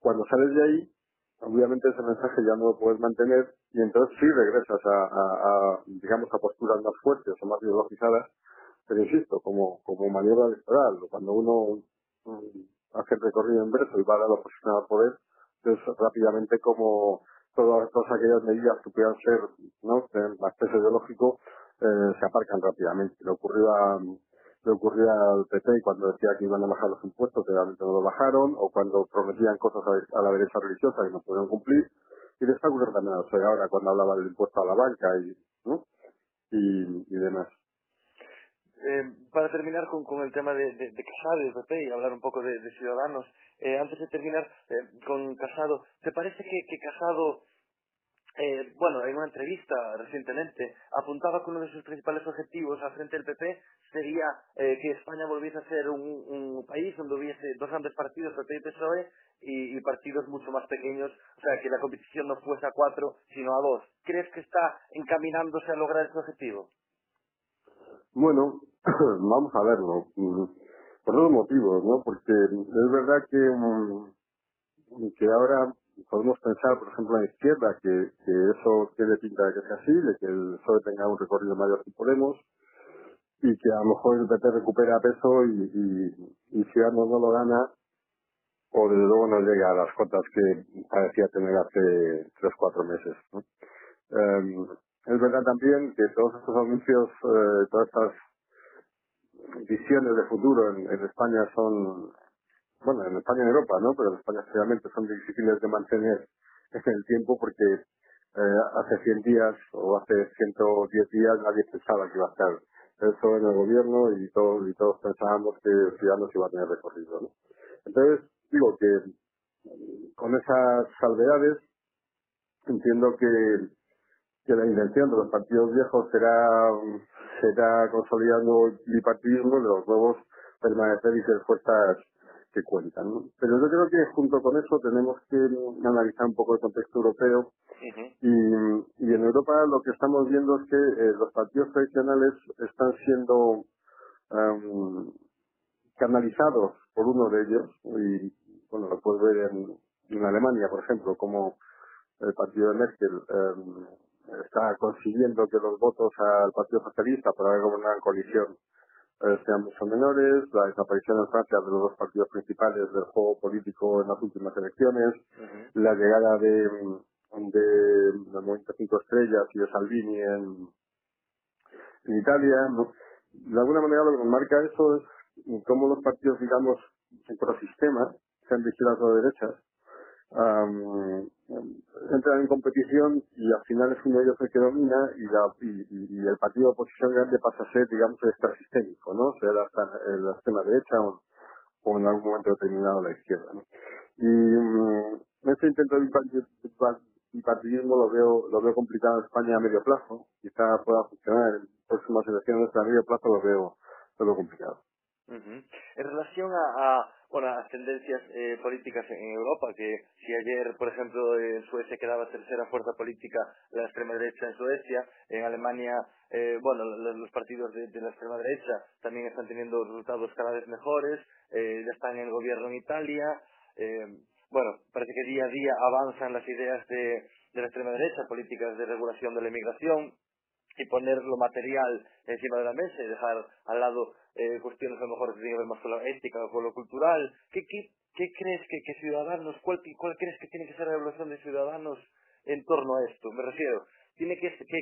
Cuando sales de ahí, obviamente ese mensaje ya no lo puedes mantener y entonces sí regresas a, digamos, a posturas más fuertes o más ideologizadas, pero insisto, como, como maniobra electoral, cuando uno mm, hace el recorrido en verso y va a la oposición al poder, entonces rápidamente como todas, todas aquellas medidas que pudieran ser ¿no? más peso ideológico eh, se aparcan rápidamente. Le ocurrió a, le ocurrió al PP cuando decía que iban a bajar los impuestos, realmente no lo bajaron, o cuando prometían cosas a, la derecha religiosa que no pudieron cumplir, y le está ocurriendo también a ahora cuando hablaba del impuesto a la banca y, ¿no? y, y demás. Eh, para terminar con, con el tema de, de, de, Casado y PP y hablar un poco de, de Ciudadanos, eh, antes de terminar eh, con Casado, ¿te parece que, que Casado eh, bueno, en una entrevista recientemente, apuntaba que uno de sus principales objetivos al frente del PP sería eh, que España volviese a ser un, un, país donde hubiese dos grandes partidos, PP y PSOE, y, y, partidos mucho más pequeños, o sea, que la competición no fuese a cuatro, sino a dos. ¿Crees que está encaminándose a lograr ese objetivo? Bueno, [COUGHS] vamos a verlo. Mm, por dos motivos, ¿no? Porque es verdad que, mm, que ahora podemos pensar, por ejemplo, en la izquierda, que, que eso tiene pinta de que sea así, de que el PSOE tenga un recorrido mayor que Podemos, y que a lo mejor el PP recupera peso y, y, y Ciudadanos no lo gana, o desde luego no llega a las cotas que parecía tener hace tres, cuatro meses. ¿no? Eh, es verdad también que todos estos anuncios, eh, todas estas visiones de futuro en, España son bueno, en España y en Europa, ¿no? Pero en España especialmente son difíciles de mantener en el tiempo porque eh, hace 100 días o hace 110 días nadie pensaba que iba a estar eso en el gobierno y todos y todos pensábamos que el ciudadano se iba a tener recorrido, ¿no? Entonces, digo que con esas salvedades entiendo que, que la intención de los partidos viejos será será consolidando el bipartidismo de los nuevos permanecer y ser fuerzas que cuentan. Pero yo creo que junto con eso tenemos que analizar un poco el contexto europeo y, y, en Europa lo que estamos viendo es que eh, los partidos tradicionales están siendo um, canalizados por uno de ellos y bueno lo puedes ver en, en Alemania por ejemplo como el partido de Merkel um, está consiguiendo que los votos al Partido Socialista para gobernar en coalición eh, sean mucho menores, la desaparición en Francia de los dos partidos principales del juego político en las últimas elecciones, la llegada de, de, del Movimiento Cinco Estrellas y de Salvini en, en Italia. De alguna manera lo que nos marca eso es cómo los partidos, digamos, en ecosistema, sean de izquierdas o de derechas, um, entran en competición y al final es uno de ellos el que domina y, la, y, y el partido de oposición grande pasa a ser, digamos, el extrasistémico, ¿no? Sea la, la extrema derecha o, o, en algún momento determinado la izquierda, ¿no? Y um, este intento de bipartidismo lo veo, lo veo complicado en España a medio plazo, quizá pueda funcionar en próximas elecciones, a medio plazo lo veo, lo veo complicado. En relación a bueno, las tendencias eh, políticas en Europa, que si ayer, por ejemplo, en Suecia quedaba tercera fuerza política la extrema derecha en Suecia, en Alemania, eh, bueno, los partidos de, la extrema derecha también están teniendo resultados cada vez mejores, eh, ya están en el gobierno en Italia, eh, bueno, parece que día a día avanzan las ideas de, de la extrema derecha, políticas de regulación de la inmigración, y poner lo material encima de la mesa y dejar al lado eh, cuestiones a lo mejor que tienen que ver más con la ética o con lo cultural. ¿Qué, qué, qué crees que, que Ciudadanos, cuál, cuál crees que tiene que ser la evolución de Ciudadanos en torno a esto? Me refiero, tiene que, que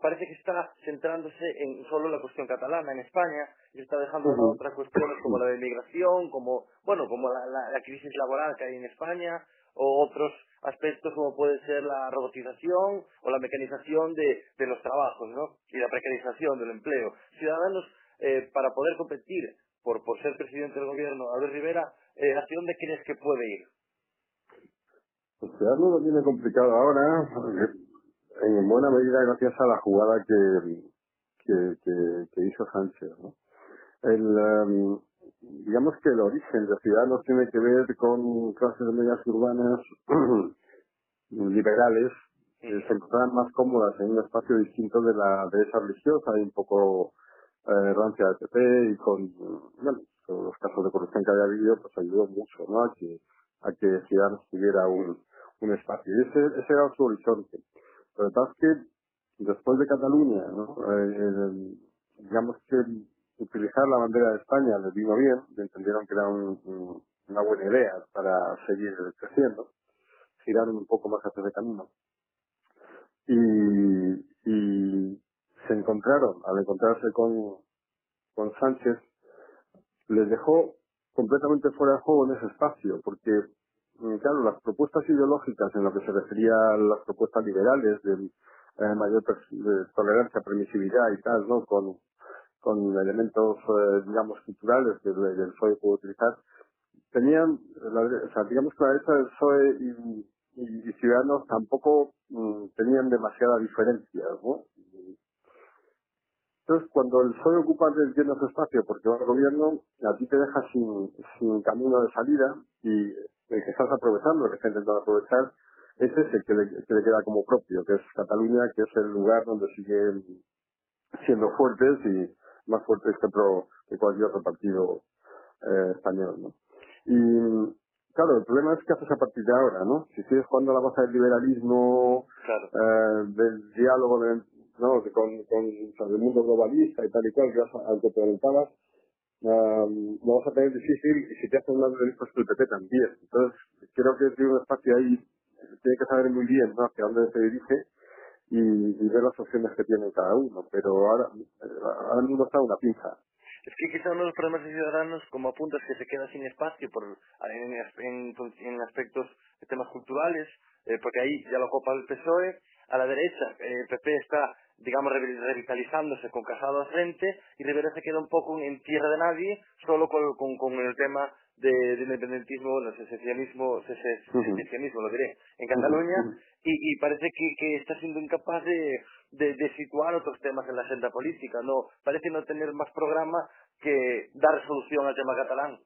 parece que está centrándose en solo la cuestión catalana en España y está dejando otras cuestiones como la de migración, como bueno, como la, la, la crisis laboral que hay en España o otros aspectos como puede ser la robotización o la mecanización de, de los trabajos ¿no? y la precarización del empleo. Ciudadanos, eh, para poder competir por, por ser presidente del gobierno, Albert Rivera, eh, ¿hacia dónde crees que puede ir? Pues Ciudadanos lo tiene complicado ahora, en buena medida gracias a la jugada que, que, que, hizo Sánchez. ¿no? El, um, digamos que el origen de Ciudadanos tiene que ver con clases medias urbanas [CLEARS THROAT] liberales que se encontraban más cómodas en un espacio distinto de la de esa religiosa y un poco eh, rancia de PP y con, bueno, con los casos de corrupción que había habido, pues ayudó mucho ¿no? a que a que Ciudadanos tuviera un, un espacio. Y ese, ese era su horizonte. Pero la verdad es que después de Cataluña, ¿no? Eh, digamos que utilizar la bandera de España les vino bien, entendieron que era una buena idea para seguir creciendo, giraron un poco más hacia ese camino. Y, y se encontraron, al encontrarse con, con Sánchez, les dejó completamente fuera de juego en ese espacio, porque, mm, claro, las propuestas ideológicas en lo que se refería a las propuestas liberales de eh, mayor tolerancia, permisividad y tal, ¿no? Con, con elementos, eh, digamos, culturales que el, PSOE puede utilizar, tenían, o sea, digamos que la derecha del PSOE y, y, Ciudadanos tampoco mm, tenían demasiada diferencia, ¿no? Entonces, cuando el PSOE ocupa el lleno su espacio porque va al gobierno, a ti te deja sin, sin camino de salida y el que estás aprovechando, el que está intentando aprovechar, es ese que le, que le queda como propio, que es Cataluña, que es el lugar donde siguen siendo fuertes y, más fuertes que, otro, que cualquier otro partido eh, español, ¿no? Y claro, el problema es que haces a partir de ahora, ¿no? Si sigues jugando a la base del liberalismo, eh, del diálogo de, ¿no? con, con el mundo globalista y tal y cual, que al que te orientabas, um, lo vas a tener difícil y si te haces más de pues el PP también. Entonces, creo que tiene un espacio ahí, tiene que saber muy bien ¿no? hacia dónde se dirige y, y ver las opciones que tiene cada uno. Pero ahora, ahora mismo está una pinza. Es que quizá uno de los problemas de Ciudadanos, como apuntas, que se queda sin espacio por, en, en, en aspectos de temas culturales, eh, porque ahí ya lo copa el PSOE. A la derecha, eh, el PP está, digamos, revitalizándose con Casado al frente y Rivera se queda un poco en tierra de nadie, solo con, con, con el tema de, de independentismo, el secesianismo, secesianismo, lo diré, en Cataluña, y, y parece que, que está siendo incapaz de, de, de, situar otros temas en la agenda política, no parece no tener más programa que dar solución al tema catalán.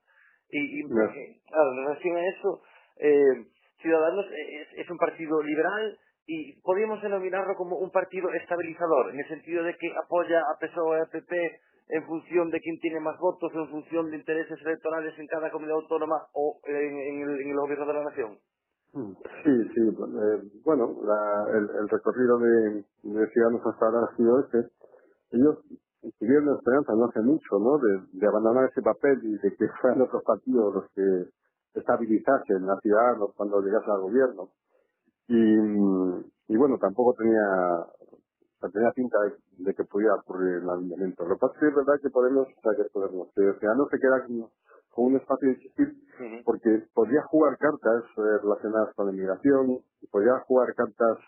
Y, y claro, en relación a eso, eh, Ciudadanos es, es un partido liberal, y podríamos denominarlo como un partido estabilizador, en el sentido de que apoya a PSOE, a PP, en función de quién tiene más votos, en función de intereses electorales en cada comunidad autónoma o en, el, gobierno de la nación? Mm, sí, sí. Eh, bueno, la, el, recorrido de, de, Ciudadanos hasta ahora ha sido este. Ellos tuvieron la esperanza no hace mucho, ¿no? De, de, abandonar ese papel y de que [LAUGHS] fueran otros partidos los que estabilizasen a Ciudadanos cuando llegase al gobierno. Y, y bueno, tampoco tenía tenía pinta de, que pudiera ocurrir el alineamiento. Lo que pasa es que es verdad que podemos, o sea, que podemos, que no se queda con, un espacio difícil porque podría jugar cartas eh, relacionadas con la inmigración, podría jugar cartas,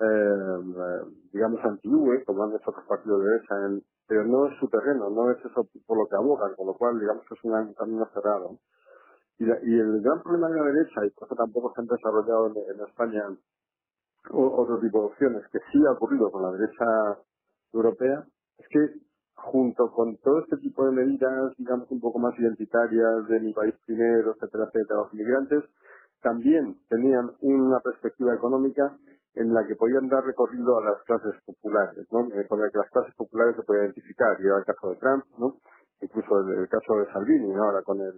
eh, digamos, anti-UE, como han hecho otros partidos de derecha, en, pero no es su terreno, no es eso por lo que abogan, con lo cual, digamos, que es un camino cerrado. Y, y el gran problema de la derecha, y por eso tampoco se han desarrollado en, España otro tipo de opciones que sí ha ocurrido con la derecha europea es que junto con todo este tipo de medidas, digamos, un poco más identitarias de mi país primero, etcétera, etcétera, los inmigrantes, también tenían una perspectiva económica en la que podían dar recorrido a las clases populares, ¿no? Eh, con la que las clases populares se pueden identificar, y era el caso de Trump, ¿no? Incluso el, caso de Salvini, Ahora con el,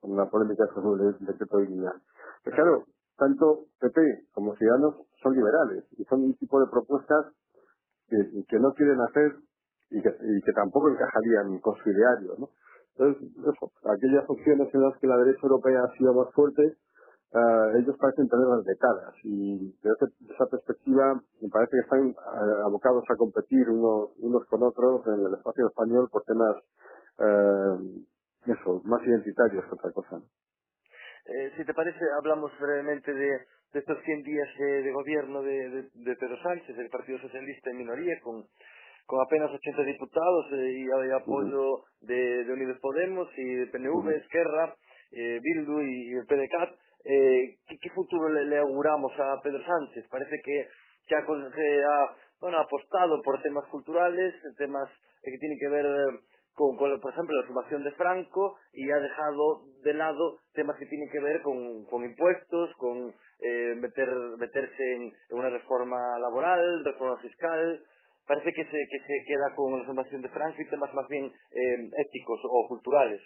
con la polémica sobre el decreto de dignidad. Pero claro, tanto PP como Ciudadanos son liberales y son un tipo de propuestas que, no quieren hacer y que, tampoco encajarían con su ideario. ¿no? Entonces, eso, aquellas opciones en las que la derecha europea ha sido más fuerte, eh, ellos parecen tener las decadas y desde esa perspectiva me parece que están eh, abocados a competir unos, con otros en el espacio español por temas eh, eso, más identitarios que otra cosa. Eh, si te parece, hablamos brevemente de, de estos 100 días de, de gobierno de, de, de, Pedro Sánchez, del Partido Socialista en minoría, con, con apenas 80 diputados eh, y hay apoyo uh -huh. de, de, Unidos Podemos y de PNV, uh -huh. Esquerra, eh, Bildu y, y el PDCAT. Eh, ¿qué, ¿qué, futuro le, le, auguramos a Pedro Sánchez? Parece que, que ha, que ha bueno, apostado por temas culturales, temas que tienen que ver con, por ejemplo, la sumación de Franco y ha dejado de lado temas que tienen que ver con, con impuestos, con eh, meter, meterse en, una reforma laboral, reforma fiscal. Parece que se, que se queda con la sumación de Franco y temas más bien eh, éticos o culturales.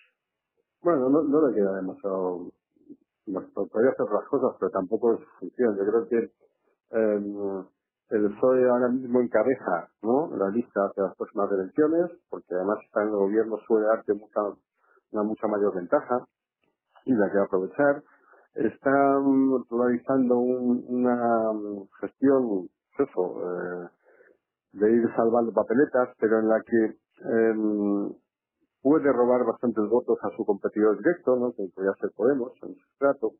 Bueno, no, no le queda demasiado. Podría hacer otras cosas, pero tampoco es función. Yo creo que eh, el PSOE ahora mismo encabeza la lista hacia las próximas elecciones, porque además está en el gobierno suele darte mucha, una mucha mayor ventaja y la que va a aprovechar. Está realizando un, una gestión, eso, eh, de ir salvando papeletas, pero en la que eh, puede robar bastantes votos a su competidor directo, ¿no? que podría ser Podemos en su trato.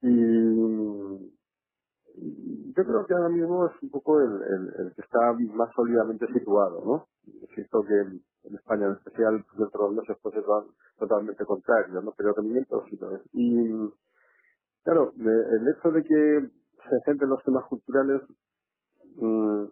Y yo creo que ahora mismo es un poco el, el, que está más sólidamente situado, ¿no? Siento que en España en especial, pues, los meses, pues es totalmente contrario, ¿no? Pero sí es. Y, claro, el hecho de que se centren los temas culturales, mmm,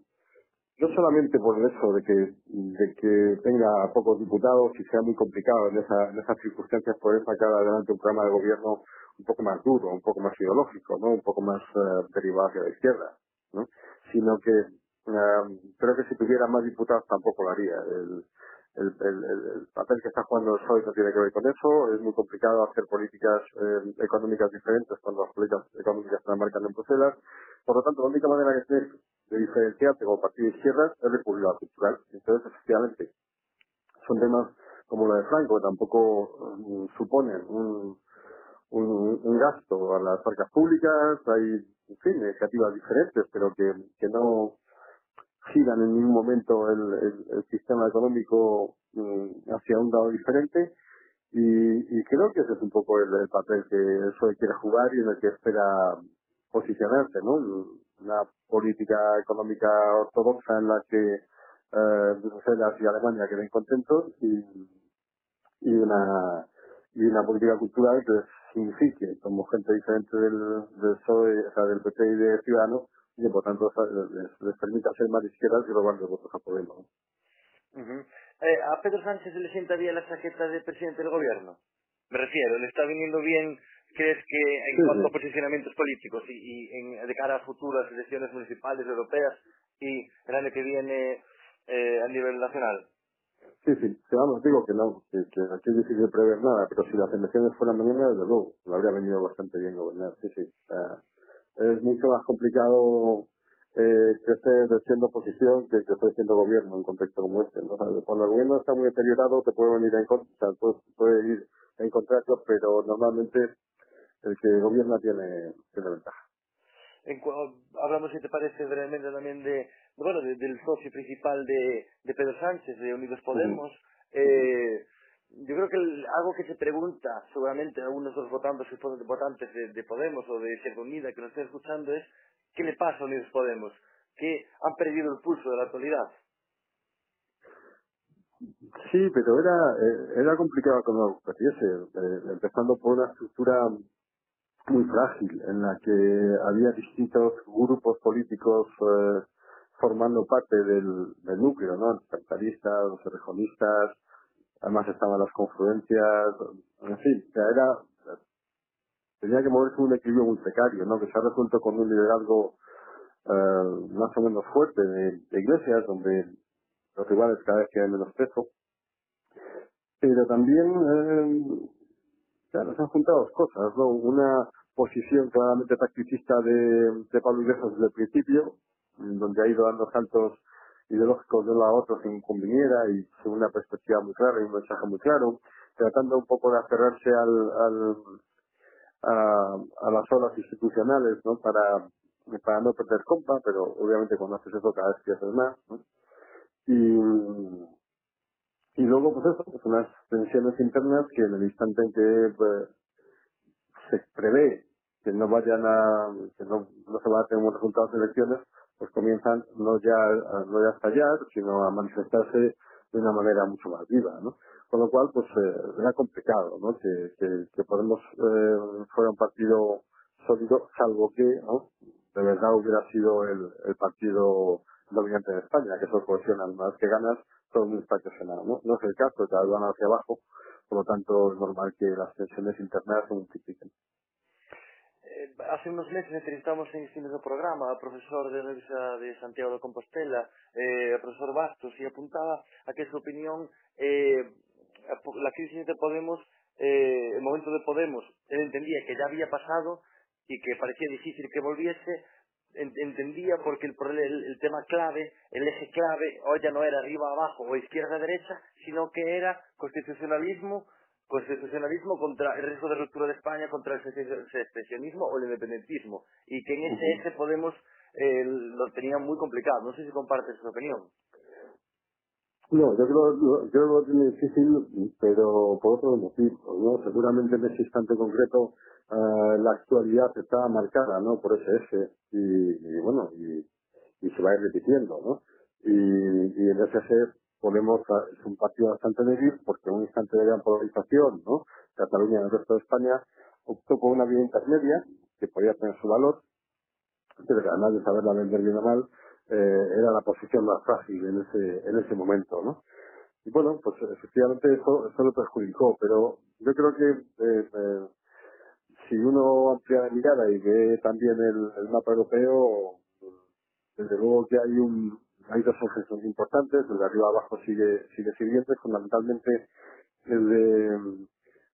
no solamente por el hecho de que, de que tenga pocos diputados y sea muy complicado en, esa, en esas circunstancias poder sacar adelante un programa de gobierno un poco más duro, un poco más ideológico, ¿no? un poco más uh, derivado hacia la izquierda, ¿no? sino que uh, creo que si tuviera más diputados tampoco lo haría. El, el, el, el, papel que está jugando el PSOE no tiene que ver con eso. Es muy complicado hacer políticas eh, económicas diferentes cuando las políticas económicas se marcan en Bruselas. Por lo tanto, la única manera que tienes de diferenciarte como partido de izquierda es recurrir a la cultural. Entonces, efectivamente, son temas como lo de Franco, que tampoco um, suponen un, un, gasto a las arcas públicas, hay, en fin, iniciativas diferentes, pero que, que no giran en ningún momento el, el, el sistema económico mm, hacia un lado diferente y, y, creo que ese es un poco el, el papel que eso quiere jugar y en el que espera posicionarse, ¿no? Una política económica ortodoxa en la que eh, Bruselas y Alemania queden contentos y, y una y una política cultural que signifique como gente diferente del, del PSOE, o sea, del PP y de Ciudadanos y que por tanto les, les permita ser más izquierdas y robar de votos a Podemos. Uh -huh. eh, ¿A Pedro Sánchez le sienta bien la chaqueta de presidente del gobierno? Me refiero, ¿le está viniendo bien, crees que en Sí, cuanto sí. a posicionamientos políticos y, y en, de cara a futuras elecciones municipales europeas y el año que viene eh, a nivel nacional? Sí, sí, vamos, digo que no, que, aquí es difícil prever nada, pero si las elecciones fueran mañana, desde luego, le habría venido bastante bien gobernar, sí, sí. Es mucho más complicado eh, crecer siendo oposición que crecer siendo gobierno en un contexto como este. cuando el gobierno está muy deteriorado, te puede venir en contra, o sea, puede, ir en contrario, pero normalmente el que gobierna tiene, tiene ventaja. En hablamos, si te parece, brevemente también de, bueno, de- del socio principal de, de Pedro Sánchez, de Unidos Podemos. Eh, yo creo que el- algo que se pregunta seguramente a algunos de los votantes, votantes de, de Podemos o de Izquierda Unida que nos estén escuchando es ¿qué le pasa a Unidos Podemos? Que han perdido el pulso de la actualidad. Sí, pero era, eh, era complicado que no perdiese, eh, empezando por una estructura muy frágil en la que había distintos grupos políticos eh, formando parte del, núcleo, ¿no? Los capitalistas, los regionistas, además estaban las confluencias, en fin, sea, era, tenía que moverse un equilibrio muy precario, ¿no? Que se ha resuelto con un liderazgo eh, más o menos fuerte de, de iglesias, donde los rivales cada vez tienen menos peso, pero también eh, claro, se han juntado dos cosas, ¿no? Una posición claramente tacticista de, de Pablo Iglesias desde el principio, donde ha ido dando saltos ideológicos de uno a otro sin conviniera y sin una perspectiva muy clara y un mensaje muy claro, tratando un poco de aferrarse al, a, las olas institucionales, ¿no? Para, para no perder compa, pero obviamente cuando haces eso cada vez pierdes más, ¿no? Y, y luego, pues eso, pues unas tensiones internas que en el instante en que pues, se prevé que no vayan a, que no, no se van a tener buenos resultados de elecciones, pues comienzan no ya, no ya a estallar, sino a manifestarse de una manera mucho más viva, ¿no? Con lo cual, pues, eh, era complicado, ¿no? Que, que, que Podemos eh, fuera un partido sólido, salvo que, ¿no? De verdad hubiera sido el, el partido dominante en España, que eso cohesiona, más que ganas, todo un espacio senado, ¿no? No es el caso, cada vez van hacia abajo, por lo tanto es normal que las tensiones internas se multipliquen. Eh, hace unos meses entrevistamos en este mismo programa al profesor de la Universidad de Santiago de Compostela, eh, al profesor Bastos, y apuntaba a que su opinión, eh, la crisis de Podemos, eh, el momento de Podemos, él entendía que ya había pasado y que parecía difícil que volviese, entendía porque el, el, el, tema clave, el eje clave, hoy ya no era arriba abajo o izquierda derecha, sino que era constitucionalismo, constitucionalismo contra el riesgo de ruptura de España, contra el secesionismo o el independentismo, y que en ese eje Podemos eh, lo tenía muy complicado. No sé si compartes su opinión. No, yo creo, yo creo que lo tiene difícil, pero por otro motivo, ¿no? Seguramente en ese instante concreto uh, la actualidad está marcada, ¿no? Por ese eje y, bueno, y, se va a ir repitiendo, ¿no? Y, y en ese eje Podemos es un partido bastante débil porque un instante de gran polarización, ¿no? Cataluña y el resto de España optó por una vía intermedia que podía tener su valor, pero que además de saberla vender bien o mal, eh, era la posición más fácil en ese, en ese momento, ¿no? Y bueno, pues efectivamente eso, eso lo perjudicó, pero yo creo que eh, eh, si uno amplía la mirada y ve también el, mapa europeo, desde luego que hay un, hay dos ejes importantes, el de arriba abajo sigue, sigue sirviendo, fundamentalmente el de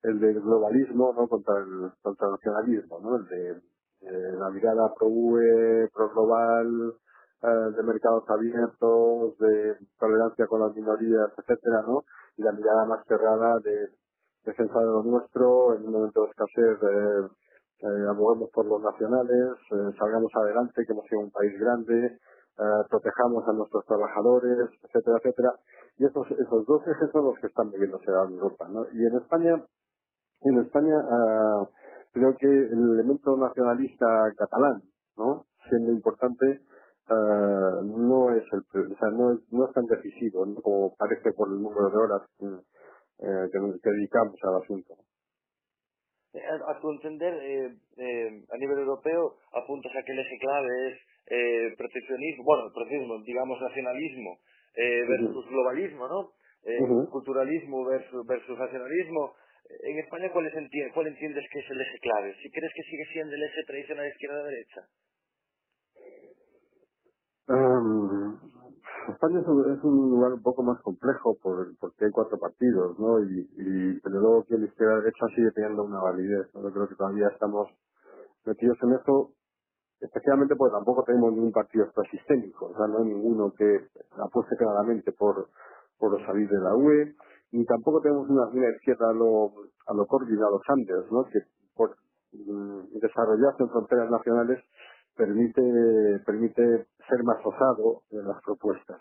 el del globalismo no contra el contra el nacionalismo, ¿no? el de eh, la mirada pro UE, pro global, eh, de mercados abiertos, de tolerancia con las minorías, etcétera, ¿no? Y la mirada más cerrada de defensa de lo nuestro, en un momento de escasez eh, eh, aboguemos por los nacionales, eh, salgamos adelante, que hemos sido un país grande, eh, protejamos a nuestros trabajadores, etcétera, etcétera. Y esos, esos dos ejes son los que están viviéndose en Europa. ¿no? Y en España, en España uh, creo que el elemento nacionalista catalán, ¿no? siendo importante, uh, no es el, o sea, no es, no es tan decisivo ¿no? como parece por el número de horas eh, que, que dedicamos al asunto. A, tu entender, eh, eh, a nivel europeo, apuntas a que el eje clave es eh, proteccionismo, bueno, proteccionismo, digamos nacionalismo eh, versus uh -huh. globalismo, ¿no? Eh, uh -huh. Culturalismo versus, versus nacionalismo. En España, ¿cuál, es enti ¿cuál entiendes que es el eje clave? Si crees que sigue siendo el eje tradicional izquierda-derecha. Um, España es un, es un, lugar un poco más complejo por, porque hay cuatro partidos, ¿no? Y, y pero luego que la izquierda-derecha sigue teniendo una validez. ¿no? Yo creo que todavía estamos metidos en eso especialmente porque tampoco tenemos ningún partido extrasistémico, o sea, no hay ninguno que apueste claramente por, por salir de la UE, ni tampoco tenemos una, una izquierda a lo, a lo Corbyn, a los Sanders, ¿no? que por mm, desarrollarse en fronteras nacionales permite, permite ser más osado en las propuestas.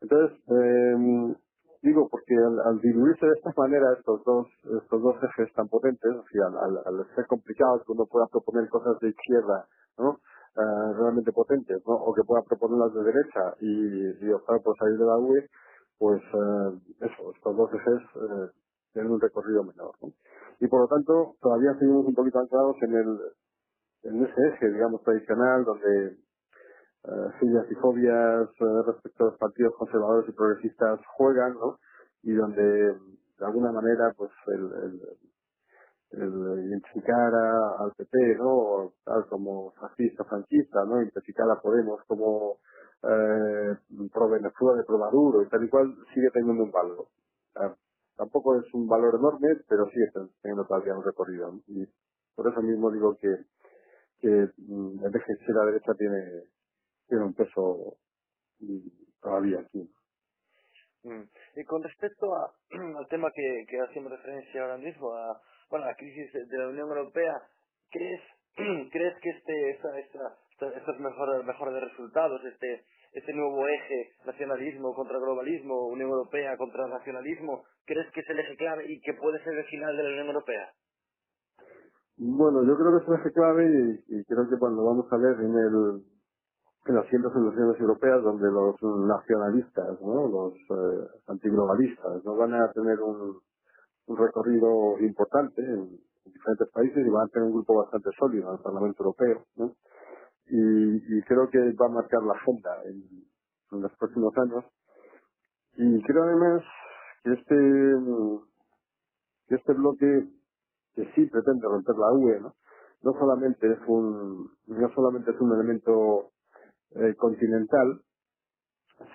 Entonces, eh, digo, porque al, diluirse de esta manera estos dos, estos dos ejes tan potentes, o sea, al, al, ser complicado que uno pueda proponer cosas de izquierda ¿no? Uh, realmente potentes, ¿no? O que pueda proponerlas de derecha y, y optar por salir de la UE, pues uh, eso, estos dos ejes uh, tienen un recorrido menor, ¿no? Y por lo tanto, todavía seguimos un poquito anclados en el en ese eje, digamos, tradicional, donde uh, filias y fobias respecto a los partidos conservadores y progresistas juegan, ¿no? Y donde, de alguna manera, pues el, el el identificar a, al PP, ¿no? Tal como fascista, franquista, ¿no? Identificar a Podemos como eh, pro Venezuela, pro Maduro y tal y cual, sigue teniendo un valor. tampoco es un valor enorme, pero sigue teniendo todavía un recorrido. Y por eso mismo digo que, que mm, el eje la derecha tiene, tiene un peso mm, todavía aquí. Mm. Y con respecto a, [CLEARS THROAT] al tema que, que hacemos referencia ahora mismo, a bueno, la crisis de la Unión Europea, ¿crees, [CLEARS THROAT] ¿crees que este, esta, esta, estos mejores, mejores de resultados, este, este nuevo eje nacionalismo contra globalismo, Unión Europea contra nacionalismo, crees que es el eje clave y que puede ser el final de la Unión Europea? Bueno, yo creo que es un eje clave y, creo que cuando vamos a ver en el en las siguientes elecciones europeas donde los nacionalistas, los eh, antiglobalistas, no van a tener un, recorrido importante en, diferentes países y van a tener un grupo bastante sólido en el Parlamento Europeo. ¿no? Y, creo que va a marcar la agenda en, los próximos años. Y creo además que este, que este bloque que sí pretende romper la UE, ¿no? no solamente es un no solamente es un elemento eh, continental,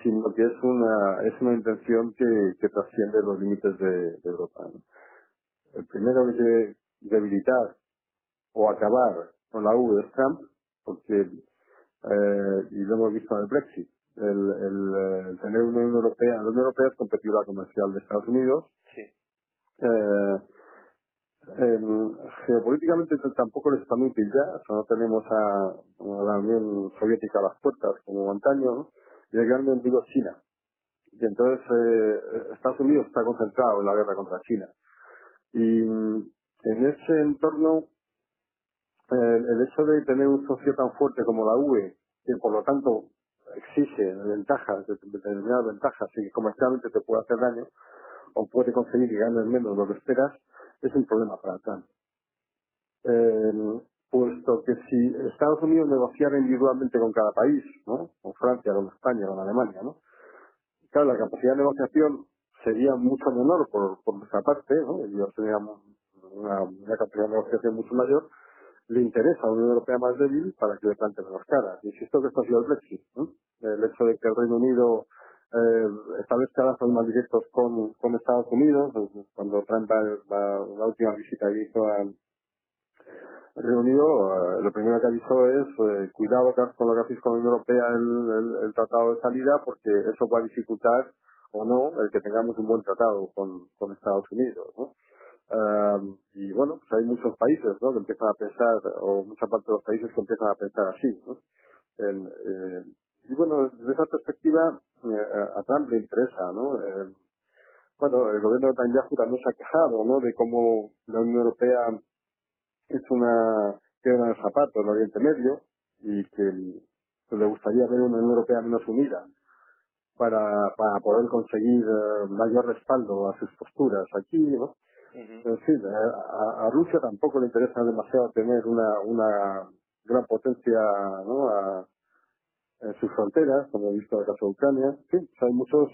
sino que es una es una intención que, que trasciende los límites de, Europa. El primero que debilitar o acabar con la UE es Trump, porque eh, y lo hemos visto en el Brexit, el, el, tener una Unión Europea, la Unión Europea es competidora comercial de Estados Unidos. Sí. Eh, geopolíticamente tampoco les está muy útil ya, o sea, no tenemos a, la Unión Soviética a las puertas como antaño, y el gran enemigo es China. Y entonces eh, Estados Unidos está concentrado en la guerra contra China. Y mm, en ese entorno, el hecho de tener un socio tan fuerte como la UE, que por lo tanto exige ventajas, determinadas ventajas, y comercialmente te puede hacer daño, o puede conseguir que ganes menos de lo que esperas, es un problema para Trump. Eh, puesto que si Estados Unidos negociara individualmente con cada país, ¿no? con Francia, con España, con Alemania, ¿no? claro, la capacidad de negociación sería mucho menor por, por nuestra parte, ¿no? ellos tendrían una, una, capacidad de negociación mucho mayor, le interesa a la Unión Europea más débil para que le plante menos caras. Insisto que esto ha sido el Brexit, ¿no? el hecho de que el Reino Unido eh, establezca lazos más directos con, con Estados Unidos, cuando Trump la, la última visita que hizo al Reino Unido, eh, lo primero que avisó es eh, cuidado con lo que hacéis con la Unión Europea el, el, tratado de salida, porque eso va a dificultar o no el que tengamos un buen tratado con, con Estados Unidos. ¿no? y bueno, pues hay muchos países ¿no? que empiezan a pensar, o mucha parte de los países que empiezan a pensar así. ¿no? Eh, y bueno, desde esa perspectiva, a Trump le interesa, ¿no? bueno, el gobierno de Netanyahu también se ha quejado, ¿no? De cómo la Unión Europea es una piedra en el zapato en Oriente Medio y que, le gustaría ver una Unión Europea menos unida para, para poder conseguir eh, mayor respaldo a sus posturas aquí, ¿no? En fin, eh, a, Rusia tampoco le interesa demasiado tener una, una gran potencia ¿no? En sus fronteras, como he visto en el caso de Ucrania. Sí, hay muchos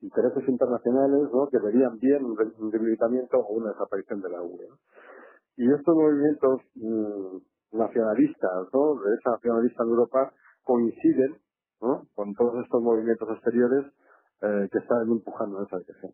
intereses internacionales ¿no? que verían bien un debilitamiento o una desaparición de la UE. Y estos movimientos mm, nacionalistas, ¿no? de esa nacionalista en Europa, coinciden ¿no? con todos estos movimientos exteriores eh, que están empujando en esa dirección.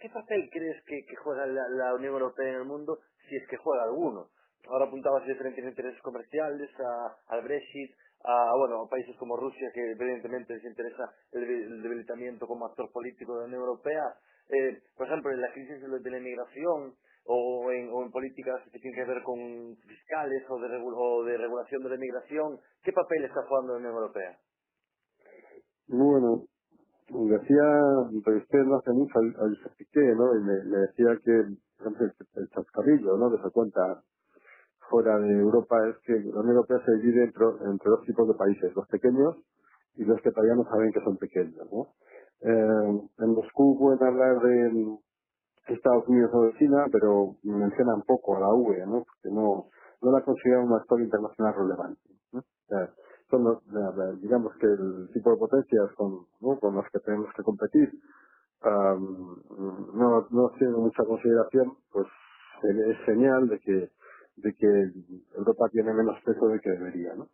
¿Qué, papel crees que, juega la, Unión Europea en el mundo, si es que juega alguno? Ahora apuntabas a diferentes intereses comerciales, a, al Brexit, a bueno países como Rusia, que evidentemente les interesa el, debilitamiento como actor político de la Unión Europea. Eh, por ejemplo, en la crisis de la inmigración o en, o en políticas que tienen que ver con fiscales o de, o de regulación de la inmigración, ¿qué papel está jugando la Unión Europea? Bueno, decía, entrevisté no hace mucho a Josep Piqué, ¿no? Y me, decía que, el, chascarrillo, ¿no? De esa cuenta fuera de Europa es que la Unión Europea se divide entre, entre dos tipos de países, los pequeños y los que todavía no saben que son pequeños, ¿no? Eh, en Moscú pueden hablar de Estados Unidos o de China, pero mencionan poco a la UE, ¿no? Porque no, no la consideran una actor internacional relevante. ¿no? son digamos que el tipo de potencias con, con las que tenemos que competir no, no tiene mucha consideración, pues es señal de que de que Europa tiene menos peso de que debería, ¿no?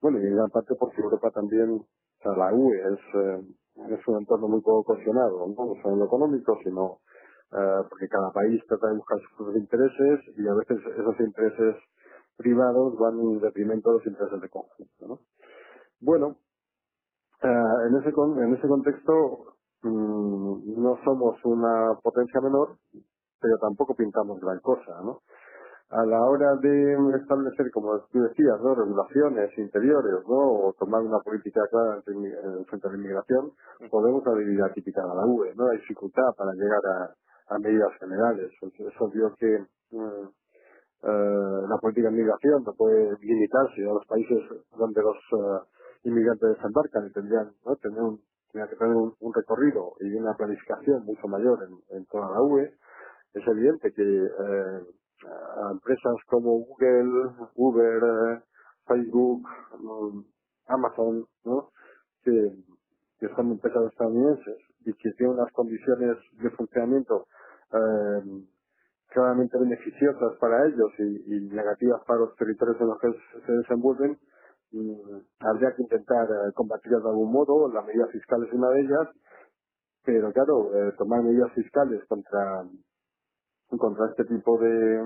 Bueno, y en gran parte porque Europa también, o sea, la UE es, eh, es un entorno muy poco cohesionado, no solo en lo económico, sino eh, porque cada país trata de buscar sus intereses y a veces esos intereses privados van en detrimento de los intereses de conjunto. ¿no? Bueno, eh, en, ese en ese contexto mm, no somos una potencia menor, pero tampoco pintamos gran cosa, ¿no? A la hora de establecer, como tú decías, ¿no? regulaciones interiores, ¿no? o tomar una política clara frente a la inmigración, podemos la típica de la UE, ¿no? Hay dificultad para llegar a, a medidas generales. Es obvio que mm, eh, la política de inmigración no puede limitarse a los países donde los eh, inmigrantes desembarcan y tendrían, ¿no? tener un, que tener un, recorrido y una planificación mucho mayor en, en toda la UE. Es evidente que eh, a empresas como Google, Uber, Facebook, mm, Amazon, ¿no? que, que son empresas estadounidenses y que tienen unas condiciones de funcionamiento eh, claramente beneficiosas para ellos y, y, negativas para los territorios en los que se desenvuelven, mm, habría que intentar eh, combatirlas de algún modo, la medida fiscal es una de ellas, pero claro, eh, tomar medidas fiscales contra contra este tipo de,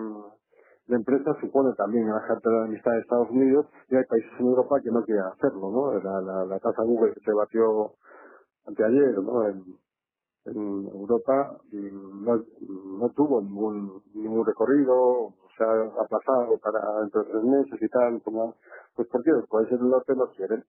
de empresas supone también la cartera de amistad de Estados Unidos y hay países en Europa que no quieren hacerlo, ¿no? La, la, la Google que se batió anteayer, ¿no? En, en Europa no, no tuvo ningún, ningún recorrido, o sea, ha pasado para dentro de tres meses y tal, pues porque los países del norte no quieren.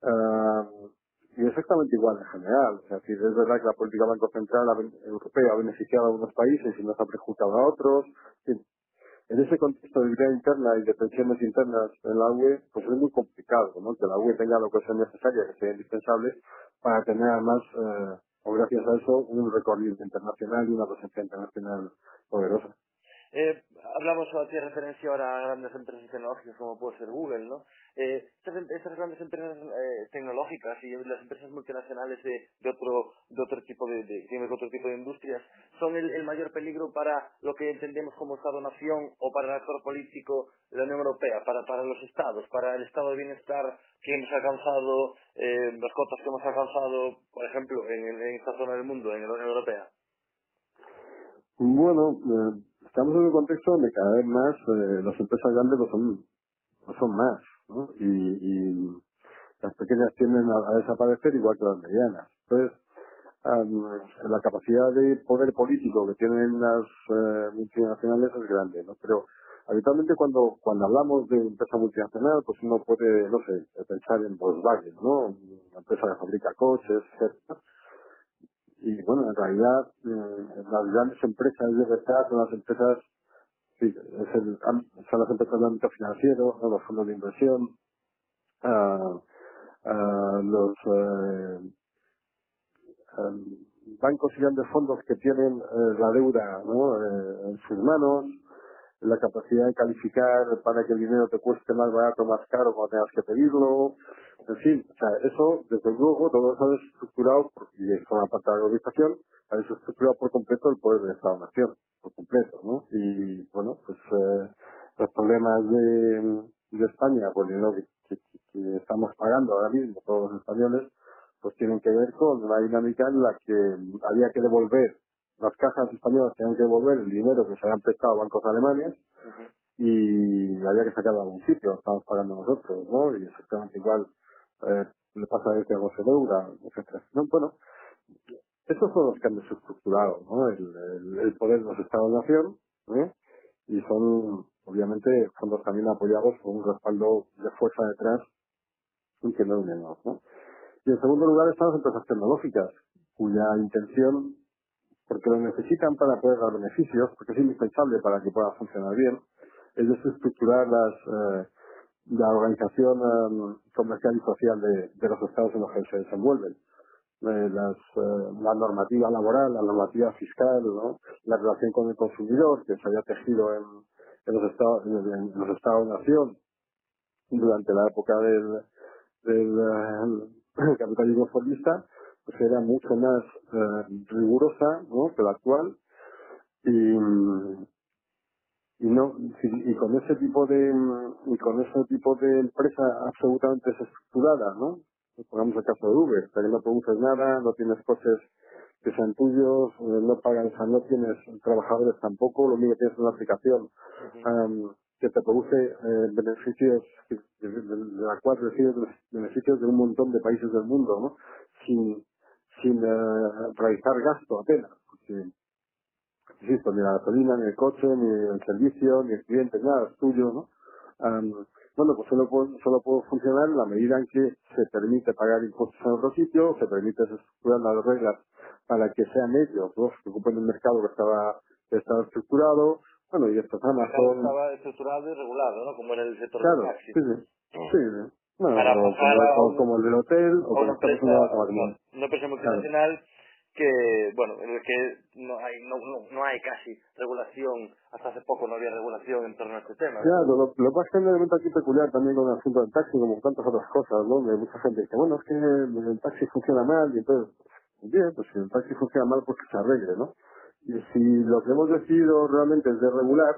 Uh, y exactamente igual en general. Es decir, es verdad que la política Banco Central Europea ha beneficiado a algunos países y nos ha prejuzgado a otros. En ese contexto de vida interna y de tensiones internas en la UE, pues es muy complicado, ¿no? Que la UE tenga lo que sea necesaria, que sea indispensable, para tener además, eh, o gracias a eso, un recorrido internacional y una presencia internacional poderosa. Eh, hablamos, hacía referencia ahora a grandes empresas tecnológicas como puede ser Google, ¿no? Eh, estas, estas, grandes empresas eh, tecnológicas y las empresas multinacionales de, de otro de otro tipo de, de, otro tipo de industrias son el, el, mayor peligro para lo que entendemos como Estado-nación o para el actor político de la Unión Europea, para, para los estados, para el estado de bienestar que hemos alcanzado, eh, las cotas que hemos alcanzado, por ejemplo, en, en esta zona del mundo, en la Unión Europea. Bueno, estamos en un contexto donde cada vez más eh, las empresas grandes lo son, lo son más, ¿no? Y, y las pequeñas tienden a, desaparecer igual que las medianas. Entonces, la capacidad de poder político que tienen las eh, multinacionales es grande, ¿no? Pero habitualmente cuando cuando hablamos de empresa multinacional, pues uno puede, no sé, pensar en Volkswagen, ¿no? Una empresa que fabrica coches, etcétera y bueno, en realidad eh, las grandes empresas de verdad son las empresas, es el, son las empresas del ámbito financiero, los fondos de inversión, uh, los uh, bancos y grandes fondos que tienen eh, la deuda ¿no? en sus manos, la capacidad de calificar para que el dinero te cueste más barato más caro cuando tengas que pedirlo. En fin, o sea, eso, desde luego, todo eso es estructurado, y es una parte de la globalización, es estructurado por completo el poder de Estado-Nación, por completo, ¿no? Y, bueno, pues eh, los problemas de, de España, por dinero que, que, estamos pagando ahora mismo todos los españoles, pues tienen que ver con una dinámica en la que había que devolver las cajas españolas tenían que devolver el dinero que se habían prestado a bancos alemanes y había que sacarlo a algún sitio, estamos pagando nosotros, ¿no? Y exactamente igual eh, le pasa a este a se deuda. No, bueno, estos son los que han desestructurado, ¿no? El, el, poder de los Estados-Nación, ¿eh? Y son, obviamente, fondos también apoyados con un respaldo de fuerza detrás que no menos, ¿no? Y en segundo lugar están las empresas tecnológicas, cuya intención porque lo necesitan para poder dar beneficios, porque es indispensable para que pueda funcionar bien, es desestructurar las, eh, la organización um, comercial y social de, de, los estados en los que se desenvuelven. Eh, las, eh, la normativa laboral, la normativa fiscal, la relación con el consumidor que se había tejido en, en los estados en, los estados-nación durante la época del, del eh, capitalismo fordista, pues era mucho más eh, rigurosa ¿no? que la actual y, y no y, con ese tipo de y con ese tipo de empresa absolutamente desestructurada no pongamos el caso de Uber, que no produces nada, no tienes coches que sean tuyos, eh, no sea, no tienes trabajadores tampoco, lo único que tienes es una aplicación am, que te produce eh, beneficios, de, la cual recibes beneficios de un montón de países del mundo, ¿no? Sin, sin eh, realizar gasto apenas, porque insisto, ni la gasolina, ni el coche, ni el servicio, ni el cliente, nada es tuyo, ¿no? Am, bueno, pues solo solo puede funcionar en la medida en que se permite pagar impuestos en otro sitio, se permite estructurar las reglas para que sean ellos los que ocupen un mercado que estaba, que estaba estructurado, bueno, y estos Amazon, Estaba estructurado y regulado, ¿no? Como en el sector claro, del taxi. sí, sí, sí, sí. Bueno, Para o, pasar como, o un- como el del hotel, o o como una empresa, como aquí. una empresa multinacional que, bueno, en el que no hay, no, no, no hay casi regulación, hasta hace poco no había regulación en torno a este tema. Claro, lo, lo que pasa es un elemento aquí peculiar también con el asunto del taxi, como tantas otras cosas, ¿no? De mucha gente dice, bueno, es que el taxi funciona mal, y entonces, bien, pues si el taxi funciona mal, pues que se arregle, ¿no? Y si lo que hemos decidido realmente es de regular,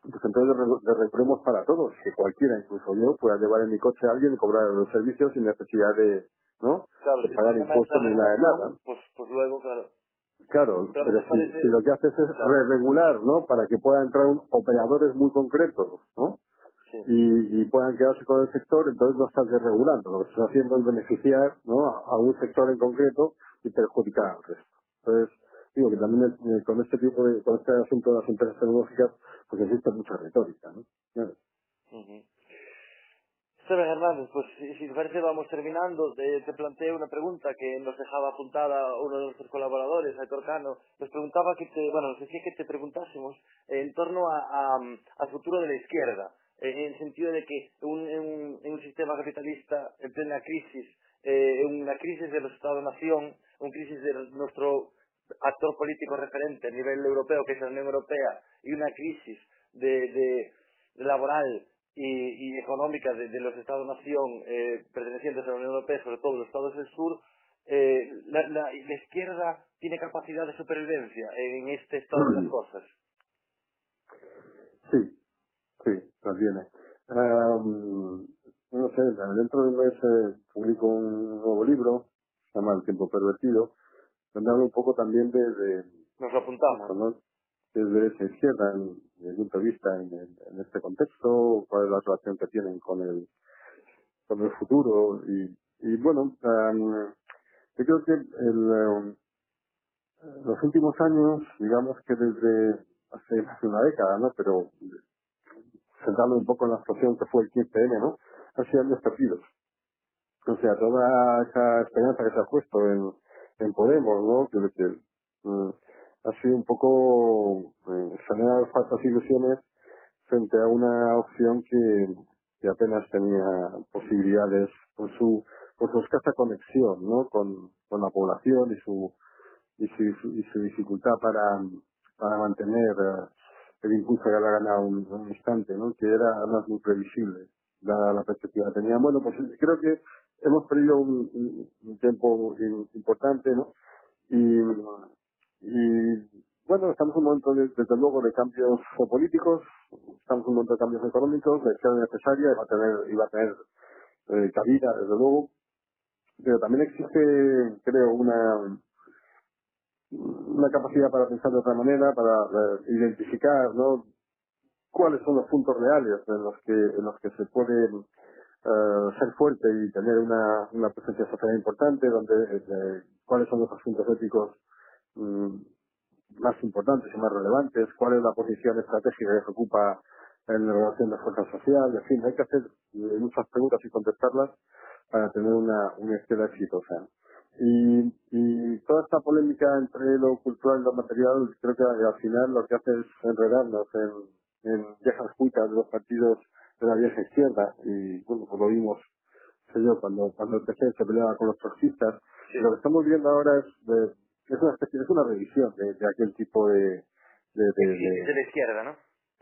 pues entonces regulemos para todos, que cualquiera, incluso yo, pueda llevar en mi coche a alguien y cobrar los servicios sin necesidad de, ¿no? Claro, de pagar impuestos ni nada de nada. Pues, pues luego, claro. Claro, Pero si, lo que haces es Claro. re-regular, ¿no? Para que puedan entrar un- operadores muy concretos, ¿no? Sí. y, y puedan quedarse con el sector, entonces no estás desregulando. Lo que estás haciendo es beneficiar ¿no? a, a un sector en concreto y perjudicar al resto. Entonces, digo que también eh, con este tipo de, con este asunto de las empresas tecnológicas, pues existe mucha retórica, ¿no? Claro. Esteban Hernández, pues si, te parece vamos terminando. Te, te planteo una pregunta que nos dejaba apuntada uno de nuestros colaboradores, Aitor Cano. Nos preguntaba que te, bueno, nos decía que te preguntásemos en torno a, a- al futuro de la izquierda, eh, en el sentido de que un, en, un, en un sistema capitalista en plena crisis, eh, una crisis de los Estados-nación, una crisis de nuestro actor político referente a nivel europeo, que es la Unión Europea, y una crisis de, de laboral y, y económica de, de los Estados-nación eh, pertenecientes a la Unión Europea, sobre todo los Estados del Sur, eh, la, la- la izquierda tiene capacidad de supervivencia en este estado de las cosas. Sí, sí, las tiene. Am, no sé, dentro de un mes eh, publico un nuevo libro, se llama El tiempo pervertido, donde hablo un poco también de, de Nos lo apuntamos. ¿no? desde esa izquierda, en, mi punto de vista, en, en- en este contexto, cuál es la relación que tienen con el, con el futuro. Y, y bueno, am, yo creo que el, em, los últimos años, digamos que desde hace una década, ¿no? Pero centrando un poco en la situación que fue el 15M, ¿no? Han sido años perdidos. O sea, toda esa esperanza que se ha puesto en, en Podemos, ¿no? Que, que, mm, ha sido un poco eh, generar falsas ilusiones frente a una opción que, apenas tenía posibilidades por su por su escasa conexión ¿no? con, con la población y su y su, y su dificultad para, para mantener eh, el impulso que había ganado un, instante, ¿no? que era además muy previsible, dada la perspectiva que tenía. Bueno, pues creo que hemos perdido un, un- tiempo importante, ¿no? Y, y bueno, estamos en un momento, de- desde luego, de cambios geopolíticos, estamos en un momento de cambios económicos, la izquierda necesaria va a tener, va a tener eh, cabida, desde luego, pero también existe, creo, una una capacidad para pensar de otra manera, para eh, identificar, ¿no? cuáles son los puntos reales en los que en los que se puede eh, ser fuerte y tener una, una presencia social importante, donde eh, cuáles son los asuntos éticos más importantes y más relevantes, cuál es la posición estratégica que se ocupa en la relación de fuerza social, en fin, hay que hacer eh, muchas preguntas y contestarlas para tener una, una exitosa. Y, y toda esta polémica entre lo cultural y lo material, creo que al final lo que hace es enredarnos en, en viejas cuitas de los partidos de la vieja izquierda. Y bueno, pues lo vimos, sé yo, cuando, cuando el PC se peleaba con los trotskistas. Y lo que estamos viendo ahora es, de- es una especie, es una revisión de, de aquel tipo de, de, de- de- la izquierda, ¿no?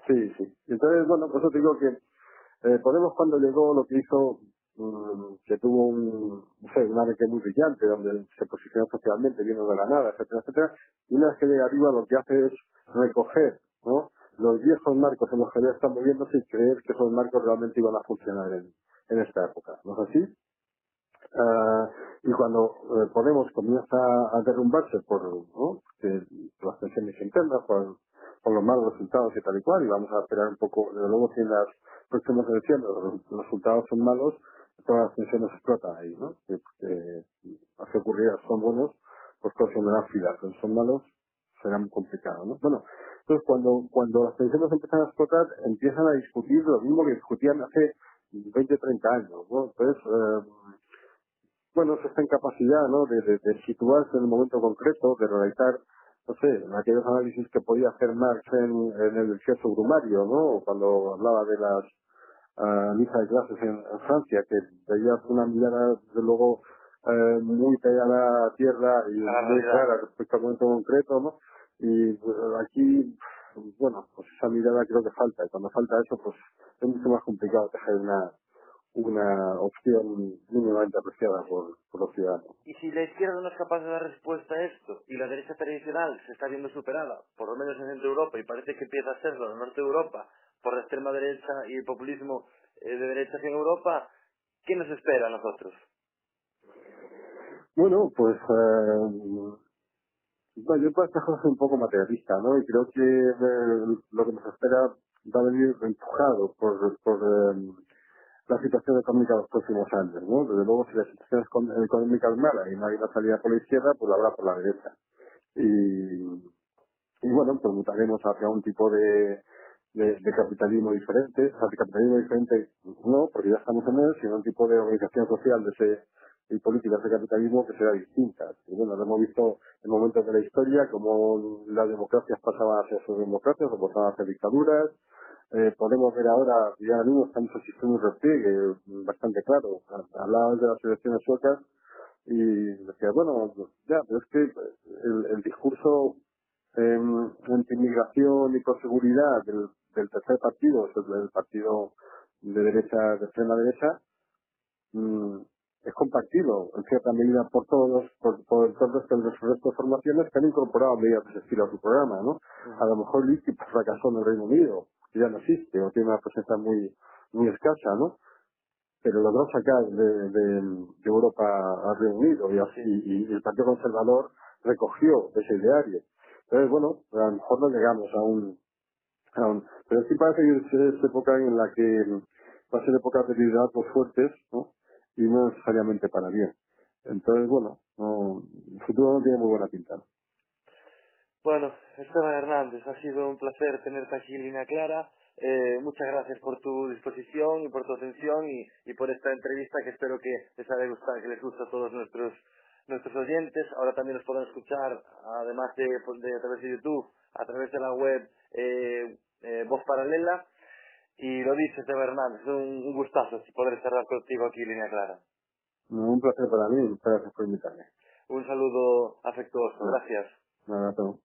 Sí, sí. Entonces, bueno, por eso te digo que eh, Podemos cuando llegó lo que hizo, mm, que tuvo un, no sé, un arranque muy brillante, donde se posicionó socialmente, vino de la nada, etcétera, etcétera, y una vez que llega arriba lo que hace es recoger, ¿no? Los viejos marcos en los que ya están moviéndose y creer que esos marcos realmente iban a funcionar en, en esta época. ¿No es así? Ah, y cuando eh, Podemos comienza a derrumbarse por ¿no? las tensiones internas, por, por los malos resultados y tal y cual, y vamos a esperar un poco, desde luego si en las próximas elecciones los, resultados son malos, todas las tensiones explotan ahí, ¿no? Que, ocurrir, son buenos, pues todos son una fila, pero son malos, será muy complicado, ¿no? Bueno, entonces cuando, cuando las tensiones empiezan a explotar, empiezan a discutir lo mismo que discutían hace 20, 30 años, ¿no? Entonces, eh, bueno, se está en capacidad, ¿no? De, de, de situarse en el momento concreto, de realizar no sé, aquellos análisis que podía hacer Marx en, en el gesto brumario, ¿no? Cuando hablaba de las uh, listas de clases en, en, Francia, que veías una mirada, desde luego, eh, muy pegada a tierra y Ah, muy clara respecto al momento concreto, ¿no? Y pues, aquí, bueno, pues esa mirada creo que falta, y cuando falta eso, pues es mucho más complicado tejer una, una opción mínimamente apreciada por, por los ciudadanos. Y si la izquierda no es capaz de dar respuesta a esto y la derecha tradicional se está viendo superada, por lo menos en Centro Europa, y parece que empieza a serlo en Norte de Europa, por la extrema derecha y el populismo eh, de derecha en Europa, ¿qué nos espera a nosotros? Bueno, pues eh, bueno, yo para estas cosas soy un poco materialista, ¿no? Y creo que eh, lo que nos espera va a venir empujado por, por eh, la situación económica de los próximos años, ¿no? Desde luego, si la situación econ- económica es mala y no hay una salida por la izquierda, pues la habrá por la derecha. Y, y bueno, mutaremos hacia un tipo de, de, capitalismo diferente, o sea, capitalismo diferente no, porque ya estamos en él, sino un tipo de organización social de ese y políticas de capitalismo que será distintas. Y bueno, hemos visto en momentos de la historia como las democracias pasaban a ser sus democracias o pasaban a ser dictaduras. Eh, podemos ver ahora, ya ahora mismo estamos asistiendo un repliegue bastante claro. Hablabas de las elecciones suecas y decía, bueno, ya, pero es que el, el discurso eh, anti-inmigración y por seguridad del, del tercer partido, es el, el partido de derecha, de extrema derecha, mm, es compartido en cierta medida por todos, por, por restos de formaciones que han incorporado medidas de ese estilo a su programa, ¿no? A lo mejor UKIP fracasó en el Reino Unido, ya no existe, o tiene una presencia muy, muy escasa, ¿no? Pero logró sacar de, de, de Europa al Reino Unido y así, y, el Partido Conservador recogió ese ideario. Entonces, bueno, a lo mejor no llegamos a un, a un pero sí parece que es época en la que va a ser épocas de liderazgos fuertes, ¿no? y no necesariamente para bien. Entonces, bueno, no, el futuro no tiene muy buena pinta. Bueno, Esteban Hernández, ha sido un placer tenerte aquí en Línea Clara. Eh, muchas gracias por tu disposición y por tu atención y, y por esta entrevista que espero que les haya gustado, que les guste a todos nuestros nuestros oyentes. Ahora también nos podrán escuchar, además de, pues, de a través de YouTube, a través de la web eh, eh, Voz Paralela. Y lo dice Esteban Hernández, es un, un gustazo poder cerrar contigo aquí en Línea Clara. Un placer para mí, muchas gracias por invitarme. Un saludo afectuoso, gracias. Nada, todo.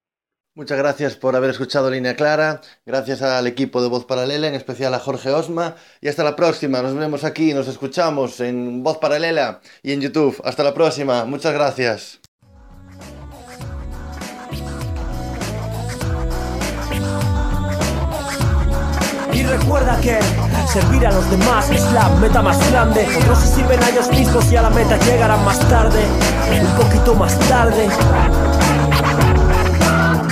Muchas gracias por haber escuchado Línea Clara, gracias al equipo de Voz Paralela, en especial a Jorge Osma, y hasta la próxima, nos vemos aquí, nos escuchamos en Voz Paralela y en YouTube. Hasta la próxima, muchas gracias. Y recuerda que servir a los demás es la meta más grande. Otros se sirven a ellos mismos y a la meta llegarán más tarde, un poquito más tarde.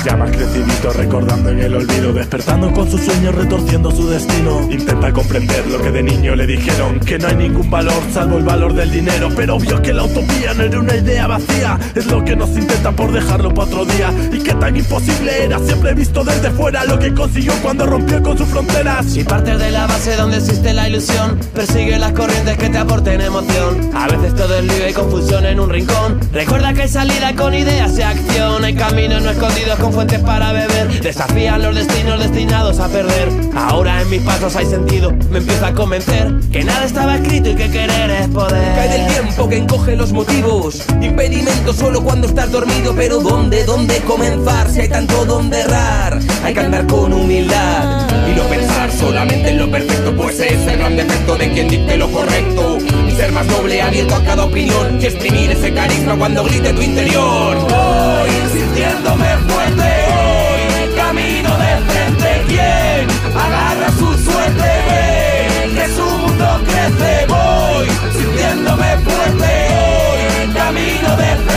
Ya más crecidito, recordando en el olvido, despertando con sus sueños, retorciendo su destino. Intenta comprender lo que de niño le dijeron: que no hay ningún valor salvo el valor del dinero. Pero vio que la utopía no era una idea vacía, es lo que nos intentan por dejarlo para otro día. Y que tan imposible era, siempre visto desde fuera lo que consiguió cuando rompió con sus fronteras. Si partes de la base donde existe la ilusión, persigue las corrientes que te aporten emoción. A veces todo es lío y confusión en un rincón. Recuerda que hay salida con ideas y acción. Hay caminos no escondidos con fuentes para beber. Desafían los destinos destinados a perder. Ahora en mis pasos hay sentido. Me empieza a convencer que nada estaba escrito y que querer es poder. Cae del tiempo que encoge los motivos. Impedimento solo cuando estás dormido. Pero ¿dónde, dónde comenzar si hay tanto donde errar? Hay que andar con humildad y no pensar solamente en lo perfecto. Pues es el gran defecto de quien dicte lo correcto. Y ser más noble, abierto a cada opinión. Y exprimir ese carisma cuando grite tu interior. Voy sintiéndome fuerte. Hoy camino de frente. ¿Quién agarra su suerte? Ve que su mundo crece. Voy sintiéndome fuerte. Hey